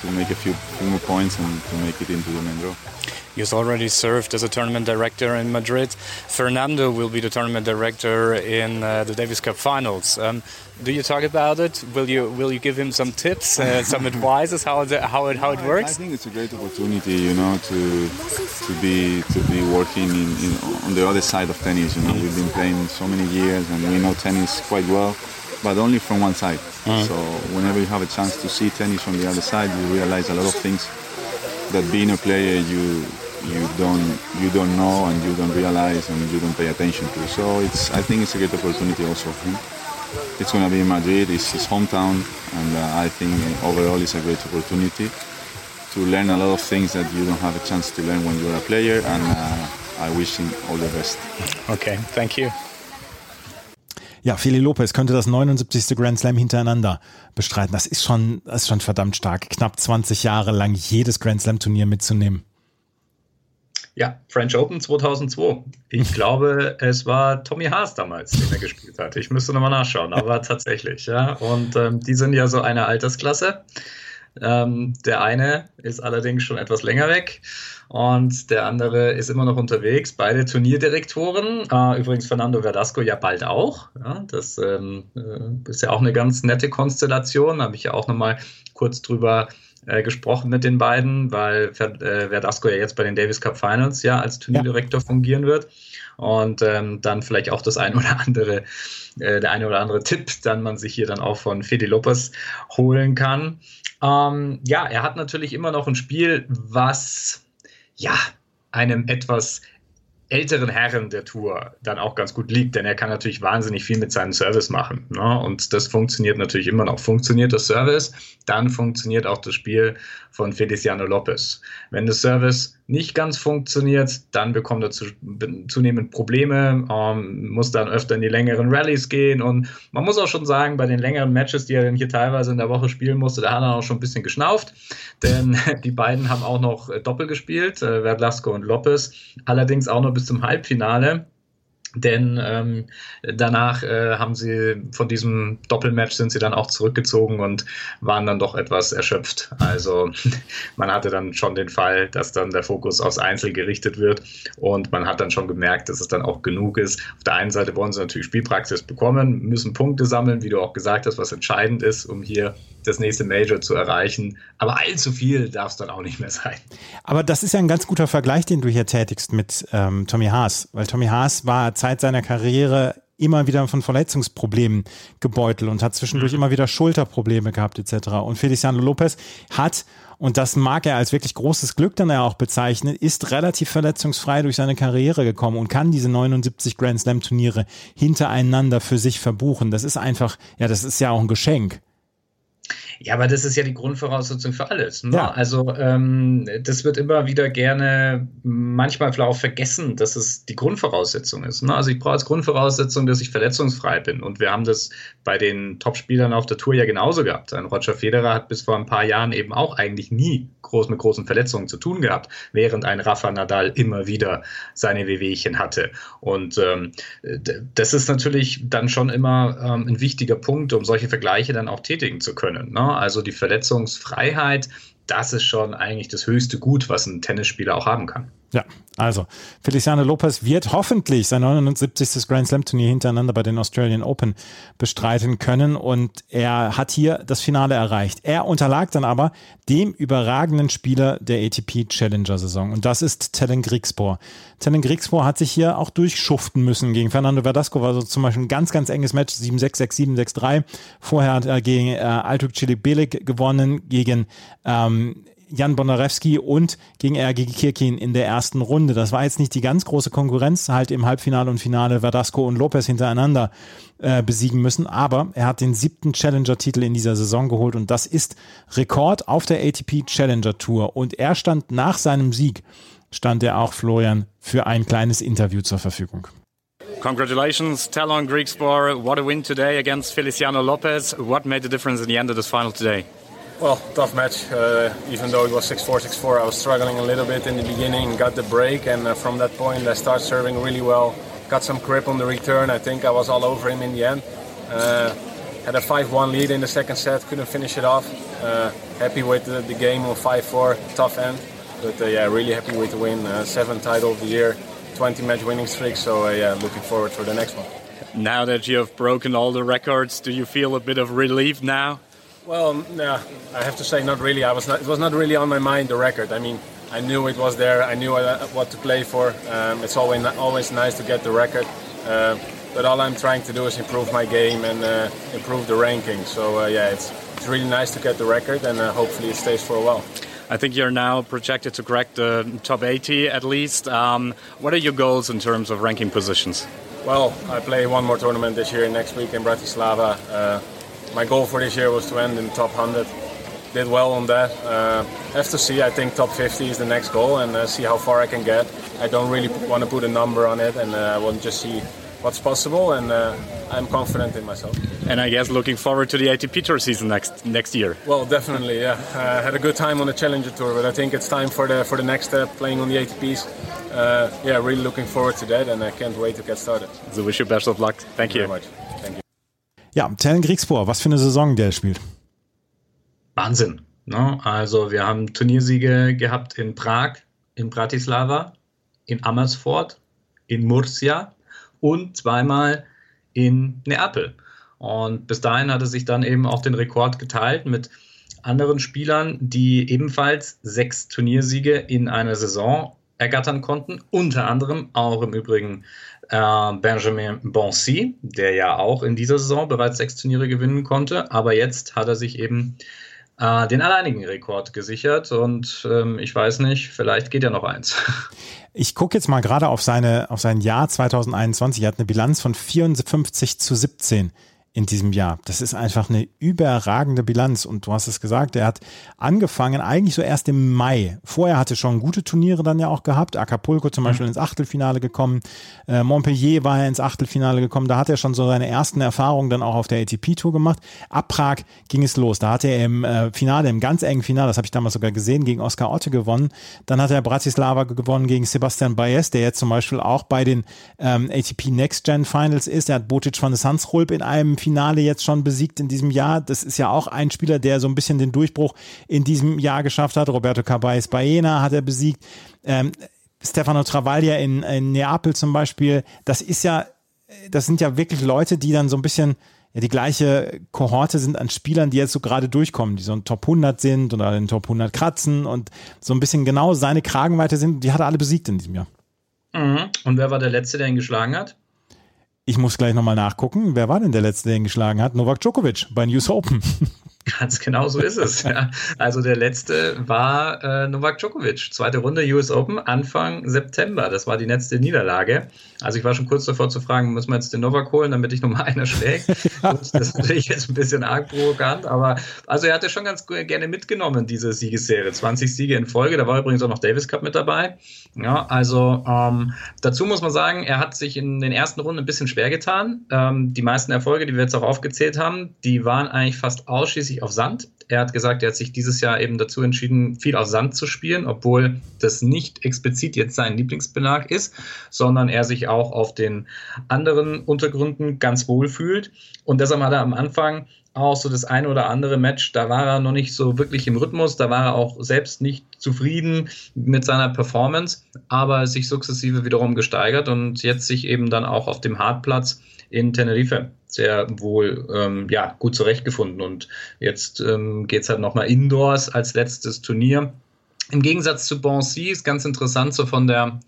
to make a few, few more points and to make it into the main draw. He's already served as a tournament director in Madrid. Fernando will be the tournament director in uh, the Davis Cup finals. Um, do you talk about it? Will you will you give him some tips, uh, some advices how it, how it how it works? I think it's a great opportunity, you know, to to be to be working in, in on the other side of tennis. You know, we've been playing so many years and we know tennis quite well, but only from one side. Mm. So whenever you have a chance to see tennis from the other side, you realize a lot of things that being a player you you don't you don't know and you don't realize and you don't pay attention to. So it's I think it's a great opportunity also for him. It's going to be in Madrid. It's his hometown, and uh, I think overall it's a great opportunity to learn a lot of things that you don't have a chance to learn when you're a player. And uh, I wish him all the best. Okay, thank you. Ja, Feli Lopez könnte das 79. Grand Slam hintereinander bestreiten. Das ist schon, das ist schon verdammt stark. Knapp 20 Jahre lang jedes Grand Slam Turnier mitzunehmen. Ja, French Open 2002. Ich glaube, es war Tommy Haas damals, den er gespielt hat. Ich müsste nochmal nachschauen, aber tatsächlich, ja. Und ähm, die sind ja so eine Altersklasse. Ähm, der eine ist allerdings schon etwas länger weg und der andere ist immer noch unterwegs. Beide Turnierdirektoren. Äh, übrigens Fernando Verdasco ja bald auch. Ja, das ähm, äh, ist ja auch eine ganz nette Konstellation. Da habe ich ja auch nochmal kurz drüber äh, gesprochen mit den beiden, weil äh, Verdasco ja jetzt bei den Davis Cup Finals ja als Turnierdirektor ja. fungieren wird. Und ähm, dann vielleicht auch das ein oder andere, äh, der eine oder andere Tipp, dann man sich hier dann auch von Fede Lopez holen kann. Ähm, ja, er hat natürlich immer noch ein Spiel, was ja einem etwas älteren Herren der Tour dann auch ganz gut liegt, denn er kann natürlich wahnsinnig viel mit seinem Service machen. Ne? Und das funktioniert natürlich immer noch. Funktioniert das Service, dann funktioniert auch das Spiel von Feliciano Lopez. Wenn das Service nicht ganz funktioniert, dann bekommt er zu, zunehmend Probleme, ähm, muss dann öfter in die längeren Rallyes gehen und man muss auch schon sagen, bei den längeren Matches, die er dann hier teilweise in der Woche spielen musste, da hat er auch schon ein bisschen geschnauft, denn die beiden haben auch noch äh, Doppel gespielt, äh, Verdlasco und Lopez, allerdings auch noch bis zum Halbfinale. Denn ähm, danach äh, haben sie von diesem Doppelmatch sind sie dann auch zurückgezogen und waren dann doch etwas erschöpft. Also man hatte dann schon den Fall, dass dann der Fokus aufs Einzel gerichtet wird und man hat dann schon gemerkt, dass es dann auch genug ist. Auf der einen Seite wollen sie natürlich Spielpraxis bekommen, müssen Punkte sammeln, wie du auch gesagt hast, was entscheidend ist, um hier das nächste Major zu erreichen. Aber allzu viel darf es dann auch nicht mehr sein. Aber das ist ja ein ganz guter Vergleich, den du hier tätigst mit ähm, Tommy Haas, weil Tommy Haas war Zeit seiner Karriere immer wieder von Verletzungsproblemen gebeutelt und hat zwischendurch mhm. immer wieder Schulterprobleme gehabt etc. Und Feliciano Lopez hat, und das mag er als wirklich großes Glück dann ja auch bezeichnen, ist relativ verletzungsfrei durch seine Karriere gekommen und kann diese 79 Grand Slam Turniere hintereinander für sich verbuchen. Das ist einfach, ja, das ist ja auch ein Geschenk. Ja, aber das ist ja die Grundvoraussetzung für alles. Ne? Ja. Also ähm, das wird immer wieder gerne manchmal vielleicht auch vergessen, dass es die Grundvoraussetzung ist. Ne? Also ich brauche als Grundvoraussetzung, dass ich verletzungsfrei bin. Und wir haben das bei den Topspielern auf der Tour ja genauso gehabt. Ein Roger Federer hat bis vor ein paar Jahren eben auch eigentlich nie groß mit großen Verletzungen zu tun gehabt, während ein Rafa Nadal immer wieder seine Wehwehchen hatte. Und ähm, das ist natürlich dann schon immer ähm, ein wichtiger Punkt, um solche Vergleiche dann auch tätigen zu können. Ne? Also die Verletzungsfreiheit, das ist schon eigentlich das höchste Gut, was ein Tennisspieler auch haben kann. Ja, also Feliciano Lopez wird hoffentlich sein 79. Grand Slam Turnier hintereinander bei den Australian Open bestreiten können und er hat hier das Finale erreicht. Er unterlag dann aber dem überragenden Spieler der ATP Challenger Saison und das ist Tellen Griegspoor. Tellen Griegspoor hat sich hier auch durchschuften müssen gegen Fernando Verdasco, war so zum Beispiel ein ganz, ganz enges Match, 7-6, 6-7, 6-3. Vorher hat er gegen äh, Altuk Cilibelik gewonnen, gegen ähm, Jan Bonarewski und gegen Ergi Kirkin in der ersten Runde. Das war jetzt nicht die ganz große Konkurrenz, halt im Halbfinale und Finale Verdasco und Lopez hintereinander äh, besiegen müssen, aber er hat den siebten Challenger-Titel in dieser Saison geholt und das ist Rekord auf der ATP Challenger Tour und er stand nach seinem Sieg, stand er auch Florian für ein kleines Interview zur Verfügung. Congratulations, Talon Greekspor. What a win today against Feliciano Lopez. What made the difference in the end of this final today? Well, tough match. Uh, even though it was 6-4, 6-4, I was struggling a little bit in the beginning. Got the break, and uh, from that point, I started serving really well. Got some grip on the return. I think I was all over him in the end. Uh, had a 5-1 lead in the second set. Couldn't finish it off. Uh, happy with the, the, game on 5-4. Tough end, but uh, yeah, really happy with the win. Uh, seventh title of the year, 20 match winning streak. So yeah, looking forward for the next one. Now that you have broken all the records, do you feel a bit of relief now? Well, no, I have to say not really. I was not, it was not really on my mind the record. I mean, I knew it was there. I knew what to play for. Um, it's always always nice to get the record. Uh, but all I'm trying to do is improve my game and uh, improve the ranking. So uh, yeah, it's it's really nice to get the record and uh, hopefully it stays for a while. I think you're now projected to crack the top 80 at least. Um, what are your goals in terms of ranking positions? Well, I play one more tournament this year next week in Bratislava. Uh, my goal for this year was to end in top 100. Did well on that. Uh, have to see. I think top 50 is the next goal, and uh, see how far I can get. I don't really want to put a number on it, and uh, I want to just see what's possible, and uh, I'm confident in myself. And I guess looking forward to the ATP Tour season next next year. Well, definitely, yeah. I had a good time on the Challenger Tour, but I think it's time for the for the next step, playing on the ATPs. Uh, yeah, really looking forward to that, and I can't wait to get started. So wish you best of luck. Thank, Thank you. you very much. Ja, Tellen Griegspoor, was für eine Saison der spielt. Wahnsinn. Ne? Also wir haben Turniersiege gehabt in Prag, in Bratislava, in Amersfoort, in Murcia und zweimal in Neapel. Und bis dahin hat er sich dann eben auch den Rekord geteilt mit anderen Spielern, die ebenfalls sechs Turniersiege in einer Saison ergattern konnten. Unter anderem auch im Übrigen Benjamin Bonsi, der ja auch in dieser Saison bereits sechs Turniere gewinnen konnte. Aber jetzt hat er sich eben äh, den alleinigen Rekord gesichert. Und ähm, ich weiß nicht, vielleicht geht ja noch eins. Ich gucke jetzt mal gerade auf, seine, auf sein Jahr 2021. Er hat eine Bilanz von 54 zu 17 in diesem Jahr. Das ist einfach eine überragende Bilanz. Und du hast es gesagt, er hat angefangen eigentlich so erst im Mai. Vorher hatte schon gute Turniere dann ja auch gehabt. Acapulco zum Beispiel mhm. ins Achtelfinale gekommen. Äh, Montpellier war er ins Achtelfinale gekommen. Da hat er schon so seine ersten Erfahrungen dann auch auf der ATP-Tour gemacht. Ab Prag ging es los. Da hatte er im äh, Finale, im ganz engen Finale, das habe ich damals sogar gesehen, gegen Oskar Otte gewonnen. Dann hat er Bratislava gewonnen gegen Sebastian Baez, der jetzt zum Beispiel auch bei den ähm, ATP Next Gen Finals ist. Er hat Botic van der Sandsrolp in einem Finale jetzt schon besiegt in diesem Jahr. Das ist ja auch ein Spieler, der so ein bisschen den Durchbruch in diesem Jahr geschafft hat. Roberto Cabais Baena hat er besiegt. Ähm, Stefano Travaglia in, in Neapel zum Beispiel. Das ist ja, das sind ja wirklich Leute, die dann so ein bisschen ja, die gleiche Kohorte sind an Spielern, die jetzt so gerade durchkommen, die so ein Top 100 sind oder den Top 100 kratzen und so ein bisschen genau seine Kragenweite sind. Die hat er alle besiegt in diesem Jahr. Mhm. Und wer war der Letzte, der ihn geschlagen hat? Ich muss gleich nochmal nachgucken. Wer war denn der Letzte, der ihn geschlagen hat? Novak Djokovic bei News Open. Ganz genau so ist es. Ja. Also der letzte war äh, Novak Djokovic. Zweite Runde US Open Anfang September. Das war die letzte Niederlage. Also ich war schon kurz davor zu fragen, müssen wir jetzt den Novak holen, damit ich nochmal einer schlägt. das ist natürlich jetzt ein bisschen arg provokant, aber also er hatte schon ganz gerne mitgenommen, diese Siegesserie. 20 Siege in Folge. Da war übrigens auch noch Davis Cup mit dabei. Ja, also ähm, dazu muss man sagen, er hat sich in den ersten Runden ein bisschen schwer getan. Ähm, die meisten Erfolge, die wir jetzt auch aufgezählt haben, die waren eigentlich fast ausschließlich auf Sand. Er hat gesagt, er hat sich dieses Jahr eben dazu entschieden, viel auf Sand zu spielen, obwohl das nicht explizit jetzt sein Lieblingsbelag ist, sondern er sich auch auf den anderen Untergründen ganz wohl fühlt. Und deshalb hat er am Anfang auch so das eine oder andere Match, da war er noch nicht so wirklich im Rhythmus, da war er auch selbst nicht zufrieden mit seiner Performance, aber sich sukzessive wiederum gesteigert und jetzt sich eben dann auch auf dem Hartplatz in Tenerife sehr wohl ähm, ja, gut zurechtgefunden. Und jetzt ähm, geht es halt nochmal indoors als letztes Turnier. Im Gegensatz zu Bonsi ist ganz interessant, so von der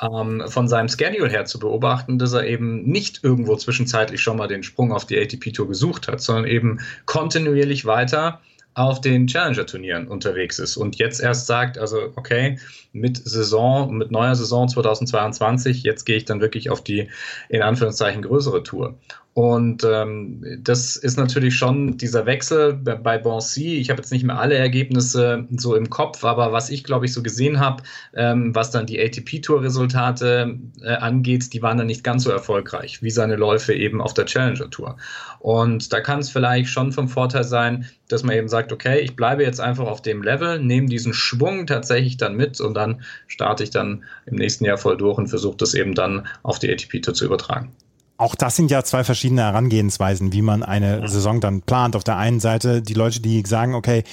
ähm, von seinem Schedule her zu beobachten, dass er eben nicht irgendwo zwischenzeitlich schon mal den Sprung auf die ATP Tour gesucht hat, sondern eben kontinuierlich weiter auf den Challenger-Turnieren unterwegs ist und jetzt erst sagt, also okay, mit Saison, mit neuer Saison 2022, jetzt gehe ich dann wirklich auf die in Anführungszeichen größere Tour. Und ähm, das ist natürlich schon dieser Wechsel bei Bonsi. Ich habe jetzt nicht mehr alle Ergebnisse so im Kopf, aber was ich, glaube ich, so gesehen habe, ähm, was dann die ATP-Tour-Resultate äh, angeht, die waren dann nicht ganz so erfolgreich wie seine Läufe eben auf der Challenger-Tour. Und da kann es vielleicht schon vom Vorteil sein, dass man eben sagt, okay, ich bleibe jetzt einfach auf dem Level, nehme diesen Schwung tatsächlich dann mit und dann starte ich dann im nächsten Jahr voll durch und versuche das eben dann auf die ATP-Tour zu übertragen auch das sind ja zwei verschiedene Herangehensweisen, wie man eine Saison dann plant. Auf der einen Seite die Leute, die sagen, okay,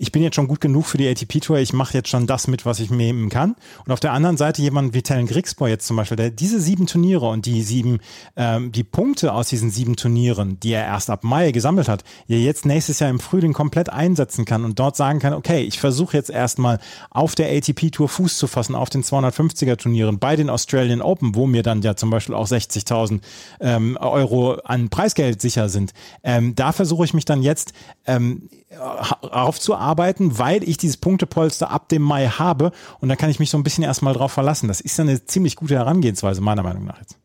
ich bin jetzt schon gut genug für die ATP-Tour, ich mache jetzt schon das mit, was ich nehmen kann. Und auf der anderen Seite jemand wie Tellen Grigspor jetzt zum Beispiel, der diese sieben Turniere und die sieben, ähm, die Punkte aus diesen sieben Turnieren, die er erst ab Mai gesammelt hat, ja jetzt nächstes Jahr im Frühling komplett einsetzen kann und dort sagen kann, okay, ich versuche jetzt erstmal auf der ATP-Tour Fuß zu fassen, auf den 250er-Turnieren, bei den Australian Open, wo mir dann ja zum Beispiel auch 60.000 ähm, Euro an Preisgeld sicher sind. Ähm, da versuche ich mich dann jetzt ähm, aufzuarbeiten, weil ich dieses Punktepolster ab dem Mai habe und da kann ich mich so ein bisschen erstmal drauf verlassen. Das ist eine ziemlich gute Herangehensweise, meiner Meinung nach jetzt.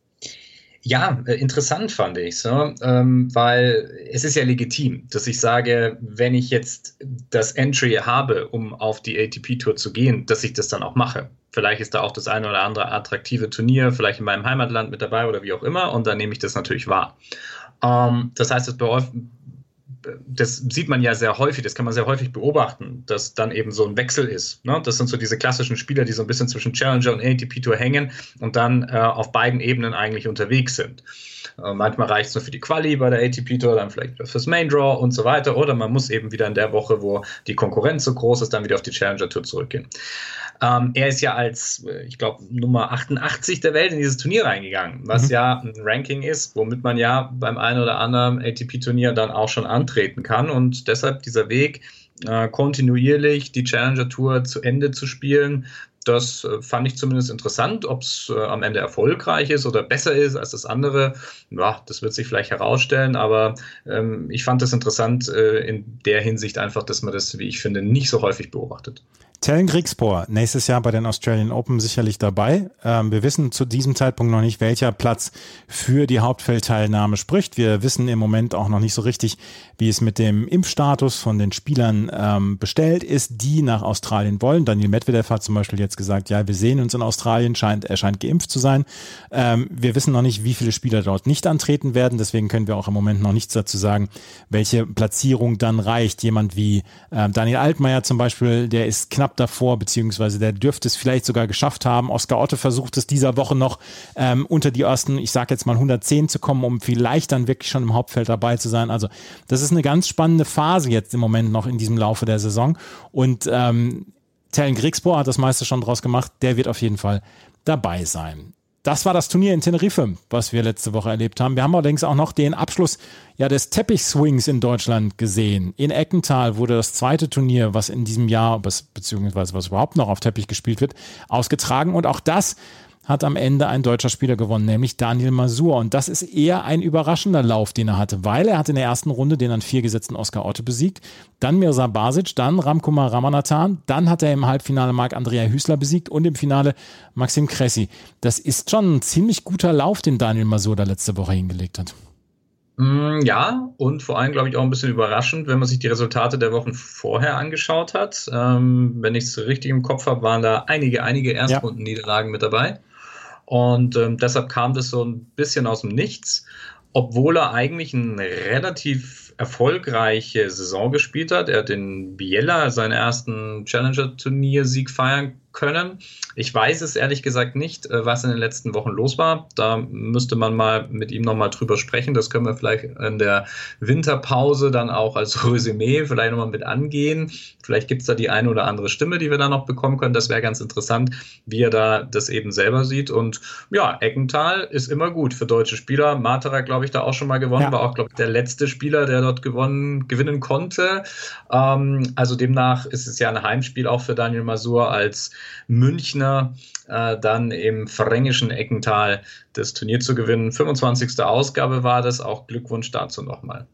Ja, äh, interessant fand ich es, ne? ähm, weil es ist ja legitim, dass ich sage, wenn ich jetzt das Entry habe, um auf die ATP-Tour zu gehen, dass ich das dann auch mache. Vielleicht ist da auch das eine oder andere attraktive Turnier, vielleicht in meinem Heimatland mit dabei oder wie auch immer, und dann nehme ich das natürlich wahr. Ähm, das heißt, es das sieht man ja sehr häufig, das kann man sehr häufig beobachten, dass dann eben so ein Wechsel ist. Ne? Das sind so diese klassischen Spieler, die so ein bisschen zwischen Challenger und ATP Tour hängen und dann äh, auf beiden Ebenen eigentlich unterwegs sind. Äh, manchmal reicht es nur für die Quali bei der ATP Tour, dann vielleicht fürs Main Draw und so weiter. Oder man muss eben wieder in der Woche, wo die Konkurrenz so groß ist, dann wieder auf die Challenger Tour zurückgehen. Ähm, er ist ja als, äh, ich glaube, Nummer 88 der Welt in dieses Turnier reingegangen, was mhm. ja ein Ranking ist, womit man ja beim einen oder anderen ATP-Turnier dann auch schon antreten kann. Und deshalb dieser Weg, äh, kontinuierlich die Challenger Tour zu Ende zu spielen, das äh, fand ich zumindest interessant. Ob es äh, am Ende erfolgreich ist oder besser ist als das andere, ja, das wird sich vielleicht herausstellen. Aber ähm, ich fand das interessant äh, in der Hinsicht einfach, dass man das, wie ich finde, nicht so häufig beobachtet. Tellen Griegspoor, nächstes Jahr bei den Australian Open sicherlich dabei. Ähm, wir wissen zu diesem Zeitpunkt noch nicht, welcher Platz für die Hauptfeldteilnahme spricht. Wir wissen im Moment auch noch nicht so richtig, wie es mit dem Impfstatus von den Spielern ähm, bestellt ist, die nach Australien wollen. Daniel Medvedev hat zum Beispiel jetzt gesagt, ja, wir sehen uns in Australien, scheint, er scheint geimpft zu sein. Ähm, wir wissen noch nicht, wie viele Spieler dort nicht antreten werden. Deswegen können wir auch im Moment noch nichts dazu sagen, welche Platzierung dann reicht. Jemand wie äh, Daniel Altmaier zum Beispiel, der ist knapp knapp davor, beziehungsweise der dürfte es vielleicht sogar geschafft haben. Oskar Otte versucht es dieser Woche noch ähm, unter die ersten, ich sage jetzt mal 110 zu kommen, um vielleicht dann wirklich schon im Hauptfeld dabei zu sein. Also das ist eine ganz spannende Phase jetzt im Moment noch in diesem Laufe der Saison. Und ähm, Tellen Griegsbohr hat das meiste schon draus gemacht. Der wird auf jeden Fall dabei sein. Das war das Turnier in Tenerife, was wir letzte Woche erlebt haben. Wir haben allerdings auch noch den Abschluss ja, des Teppichswings in Deutschland gesehen. In Eckental wurde das zweite Turnier, was in diesem Jahr, beziehungsweise was überhaupt noch auf Teppich gespielt wird, ausgetragen. Und auch das hat am Ende ein deutscher Spieler gewonnen, nämlich Daniel Masur. Und das ist eher ein überraschender Lauf, den er hatte, weil er hat in der ersten Runde den an vier gesetzten Oskar Otte besiegt, dann Mirza Basic, dann Ramkumar Ramanathan, dann hat er im Halbfinale Marc-Andrea Hüßler besiegt und im Finale Maxim Cressy. Das ist schon ein ziemlich guter Lauf, den Daniel Masur da letzte Woche hingelegt hat. Mm, ja, und vor allem, glaube ich, auch ein bisschen überraschend, wenn man sich die Resultate der Wochen vorher angeschaut hat. Ähm, wenn ich es richtig im Kopf habe, waren da einige, einige Erstrundenniederlagen ja. mit dabei. Und ähm, deshalb kam das so ein bisschen aus dem Nichts, obwohl er eigentlich eine relativ erfolgreiche Saison gespielt hat. Er hat in Biella seinen ersten Challenger-Turniersieg feiern können. Ich weiß es ehrlich gesagt nicht, äh, was in den letzten Wochen los war. Da müsste man mal mit ihm nochmal drüber sprechen. Das können wir vielleicht in der Winterpause dann auch als Resümee vielleicht nochmal mit angehen. Vielleicht gibt es da die eine oder andere Stimme, die wir da noch bekommen können. Das wäre ganz interessant, wie er da das eben selber sieht. Und ja, Eckenthal ist immer gut für deutsche Spieler. Matera, glaube ich, da auch schon mal gewonnen. Ja. War auch, glaube ich, der letzte Spieler, der dort gewonnen, gewinnen konnte. Ähm, also demnach ist es ja ein Heimspiel auch für Daniel Masur als Münchner äh, dann im fränkischen Eckental das Turnier zu gewinnen. 25. Ausgabe war das, auch Glückwunsch dazu nochmal.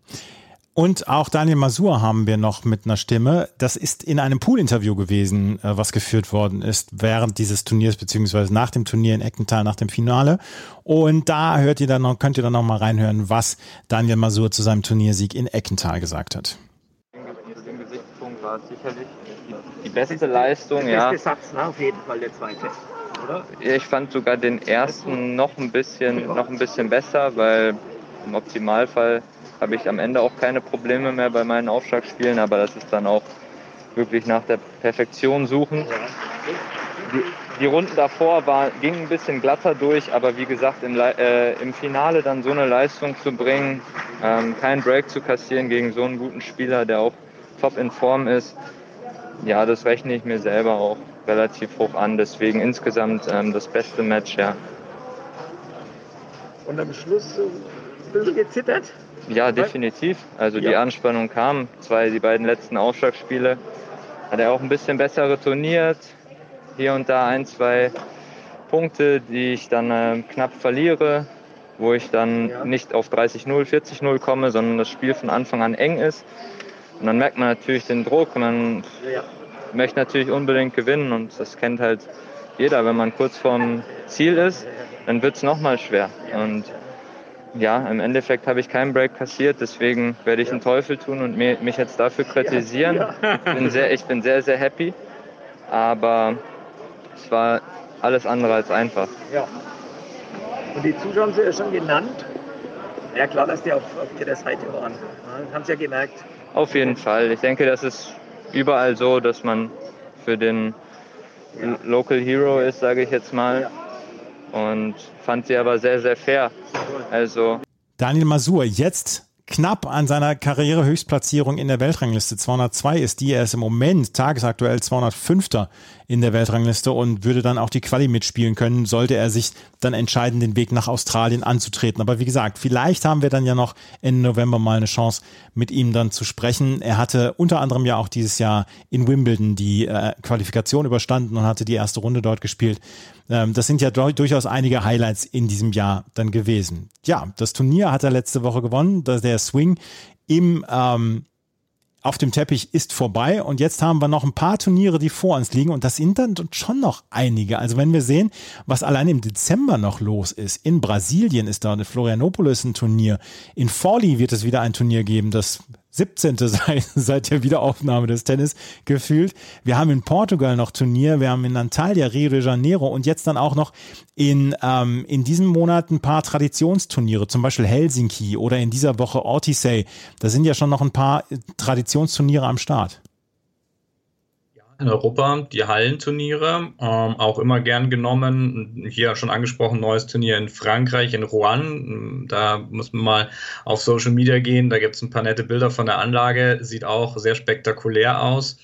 Und auch Daniel Masur haben wir noch mit einer Stimme. Das ist in einem Pool-Interview gewesen, äh, was geführt worden ist während dieses Turniers, beziehungsweise nach dem Turnier in Eckental, nach dem Finale. Und da hört ihr dann noch, könnt ihr dann noch mal reinhören, was Daniel Masur zu seinem Turniersieg in Eckental gesagt hat. Dem Gesichtspunkt war sicherlich die beste Leistung, der ja. beste Satz, ne? auf jeden Fall der zweite. Oder? Ich fand sogar den ersten noch ein bisschen, noch ein bisschen besser, weil im Optimalfall habe ich am Ende auch keine Probleme mehr bei meinen Aufschlagspielen, aber das ist dann auch wirklich nach der Perfektion suchen. Die, die Runden davor war, gingen ein bisschen glatter durch, aber wie gesagt, im, äh, im Finale dann so eine Leistung zu bringen, ähm, keinen Break zu kassieren gegen so einen guten Spieler, der auch top in Form ist, ja, das rechne ich mir selber auch relativ hoch an. Deswegen insgesamt ähm, das beste Match, ja. Und am Schluss ein bisschen gezittert? Ja, definitiv. Also ja. die Anspannung kam. Zwei, die beiden letzten Aufschlagspiele hat er auch ein bisschen besser retourniert. Hier und da ein, zwei Punkte, die ich dann äh, knapp verliere. wo ich dann nicht auf 30-0, 40-0 komme, sondern das Spiel von Anfang an eng ist. Und dann merkt man natürlich den Druck. Man möchte natürlich unbedingt gewinnen und das kennt halt jeder. Wenn man kurz vorm Ziel ist, dann wird es nochmal schwer. Und ja, im Endeffekt habe ich keinen Break kassiert, deswegen werde ich einen Teufel tun und mich jetzt dafür kritisieren. Ich bin sehr, ich bin sehr, sehr happy, aber es war alles andere als einfach. Ja. Und die Zuschauer haben Sie ja schon genannt. Ja, klar, dass die auf, auf Ihrer Seite waren. Ja, haben Sie ja gemerkt. Auf jeden Fall. Ich denke, das ist überall so, dass man für den ja. Local Hero ist, sage ich jetzt mal. Ja und fand sie aber sehr, sehr fair. Also Daniel Masur, jetzt knapp an seiner Karrierehöchstplatzierung in der Weltrangliste. 202 ist die, er ist im Moment tagesaktuell 205 in der Weltrangliste und würde dann auch die Quali mitspielen können, sollte er sich dann entscheiden, den Weg nach Australien anzutreten. Aber wie gesagt, vielleicht haben wir dann ja noch Ende November mal eine Chance, mit ihm dann zu sprechen. Er hatte unter anderem ja auch dieses Jahr in Wimbledon die äh, Qualifikation überstanden und hatte die erste Runde dort gespielt. Ähm, das sind ja durchaus einige Highlights in diesem Jahr dann gewesen. Ja, das Turnier hat er letzte Woche gewonnen. Der Swing im ähm, auf dem Teppich ist vorbei. Und jetzt haben wir noch ein paar Turniere, die vor uns liegen. Und das sind dann schon noch einige. Also wenn wir sehen, was allein im Dezember noch los ist, in Brasilien ist da eine Florianopolis ein Turnier, in Forli wird es wieder ein Turnier geben, das 17. seit, der Wiederaufnahme des Tennis gefühlt. Wir haben in Portugal noch Turnier, wir haben in Antalya, Rio de Janeiro und jetzt dann auch noch in, ähm, in diesem Monat ein paar Traditionsturniere, zum Beispiel Helsinki oder in dieser Woche Ortisei. Da sind ja schon noch ein paar Traditionsturniere am Start in Europa, die Hallenturniere, ähm, auch immer gern genommen. Hier schon angesprochen, neues Turnier in Frankreich, in Rouen. Da muss man mal auf Social Media gehen, da gibt es ein paar nette Bilder von der Anlage, sieht auch sehr spektakulär aus.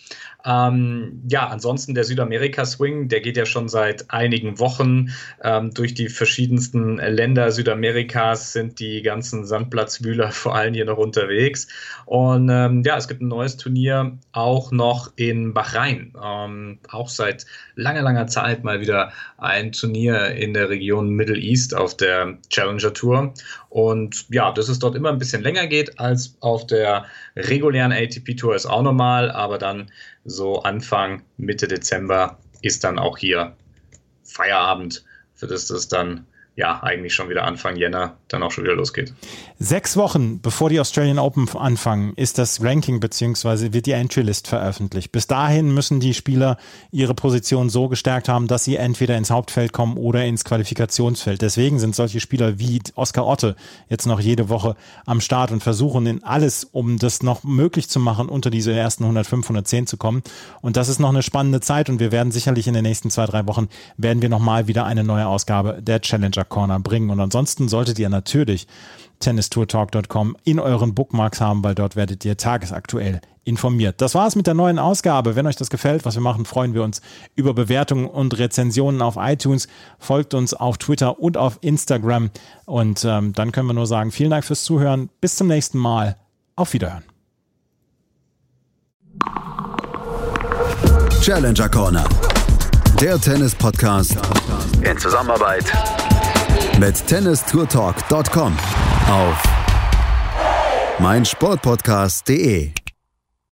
Ähm, ja, ansonsten der Südamerika-Swing, der geht ja schon seit einigen Wochen ähm, durch die verschiedensten Länder Südamerikas, sind die ganzen Sandplatzwühler vor allem hier noch unterwegs. Und ähm, ja, es gibt ein neues Turnier auch noch in Bahrain. Ähm, auch seit langer, langer Zeit mal wieder ein Turnier in der Region Middle East auf der Challenger Tour. Und ja, dass es dort immer ein bisschen länger geht als auf der regulären ATP Tour ist auch normal, aber dann so Anfang, Mitte Dezember ist dann auch hier Feierabend, für das das dann ja eigentlich schon wieder Anfang Jänner dann auch schon wieder losgeht. Sechs Wochen bevor die Australian Open anfangen, ist das Ranking bzw. wird die Entry List veröffentlicht. Bis dahin müssen die Spieler ihre Position so gestärkt haben, dass sie entweder ins Hauptfeld kommen oder ins Qualifikationsfeld. Deswegen sind solche Spieler wie Oskar Otte jetzt noch jede Woche am Start und versuchen in alles, um das noch möglich zu machen, unter diese ersten 105, 110 zu kommen. Und das ist noch eine spannende Zeit und wir werden sicherlich in den nächsten zwei, drei Wochen werden wir nochmal wieder eine neue Ausgabe der Challenger Corner bringen. Und ansonsten solltet ihr natürlich tennistourtalk.com in euren Bookmarks haben, weil dort werdet ihr tagesaktuell informiert. Das war's mit der neuen Ausgabe. Wenn euch das gefällt, was wir machen, freuen wir uns über Bewertungen und Rezensionen auf iTunes. Folgt uns auf Twitter und auf Instagram. Und ähm, dann können wir nur sagen, vielen Dank fürs Zuhören. Bis zum nächsten Mal. Auf Wiederhören. Challenger Corner. Der Tennis-Podcast in Zusammenarbeit mit tennistourtalk.com auf meinsportpodcast.de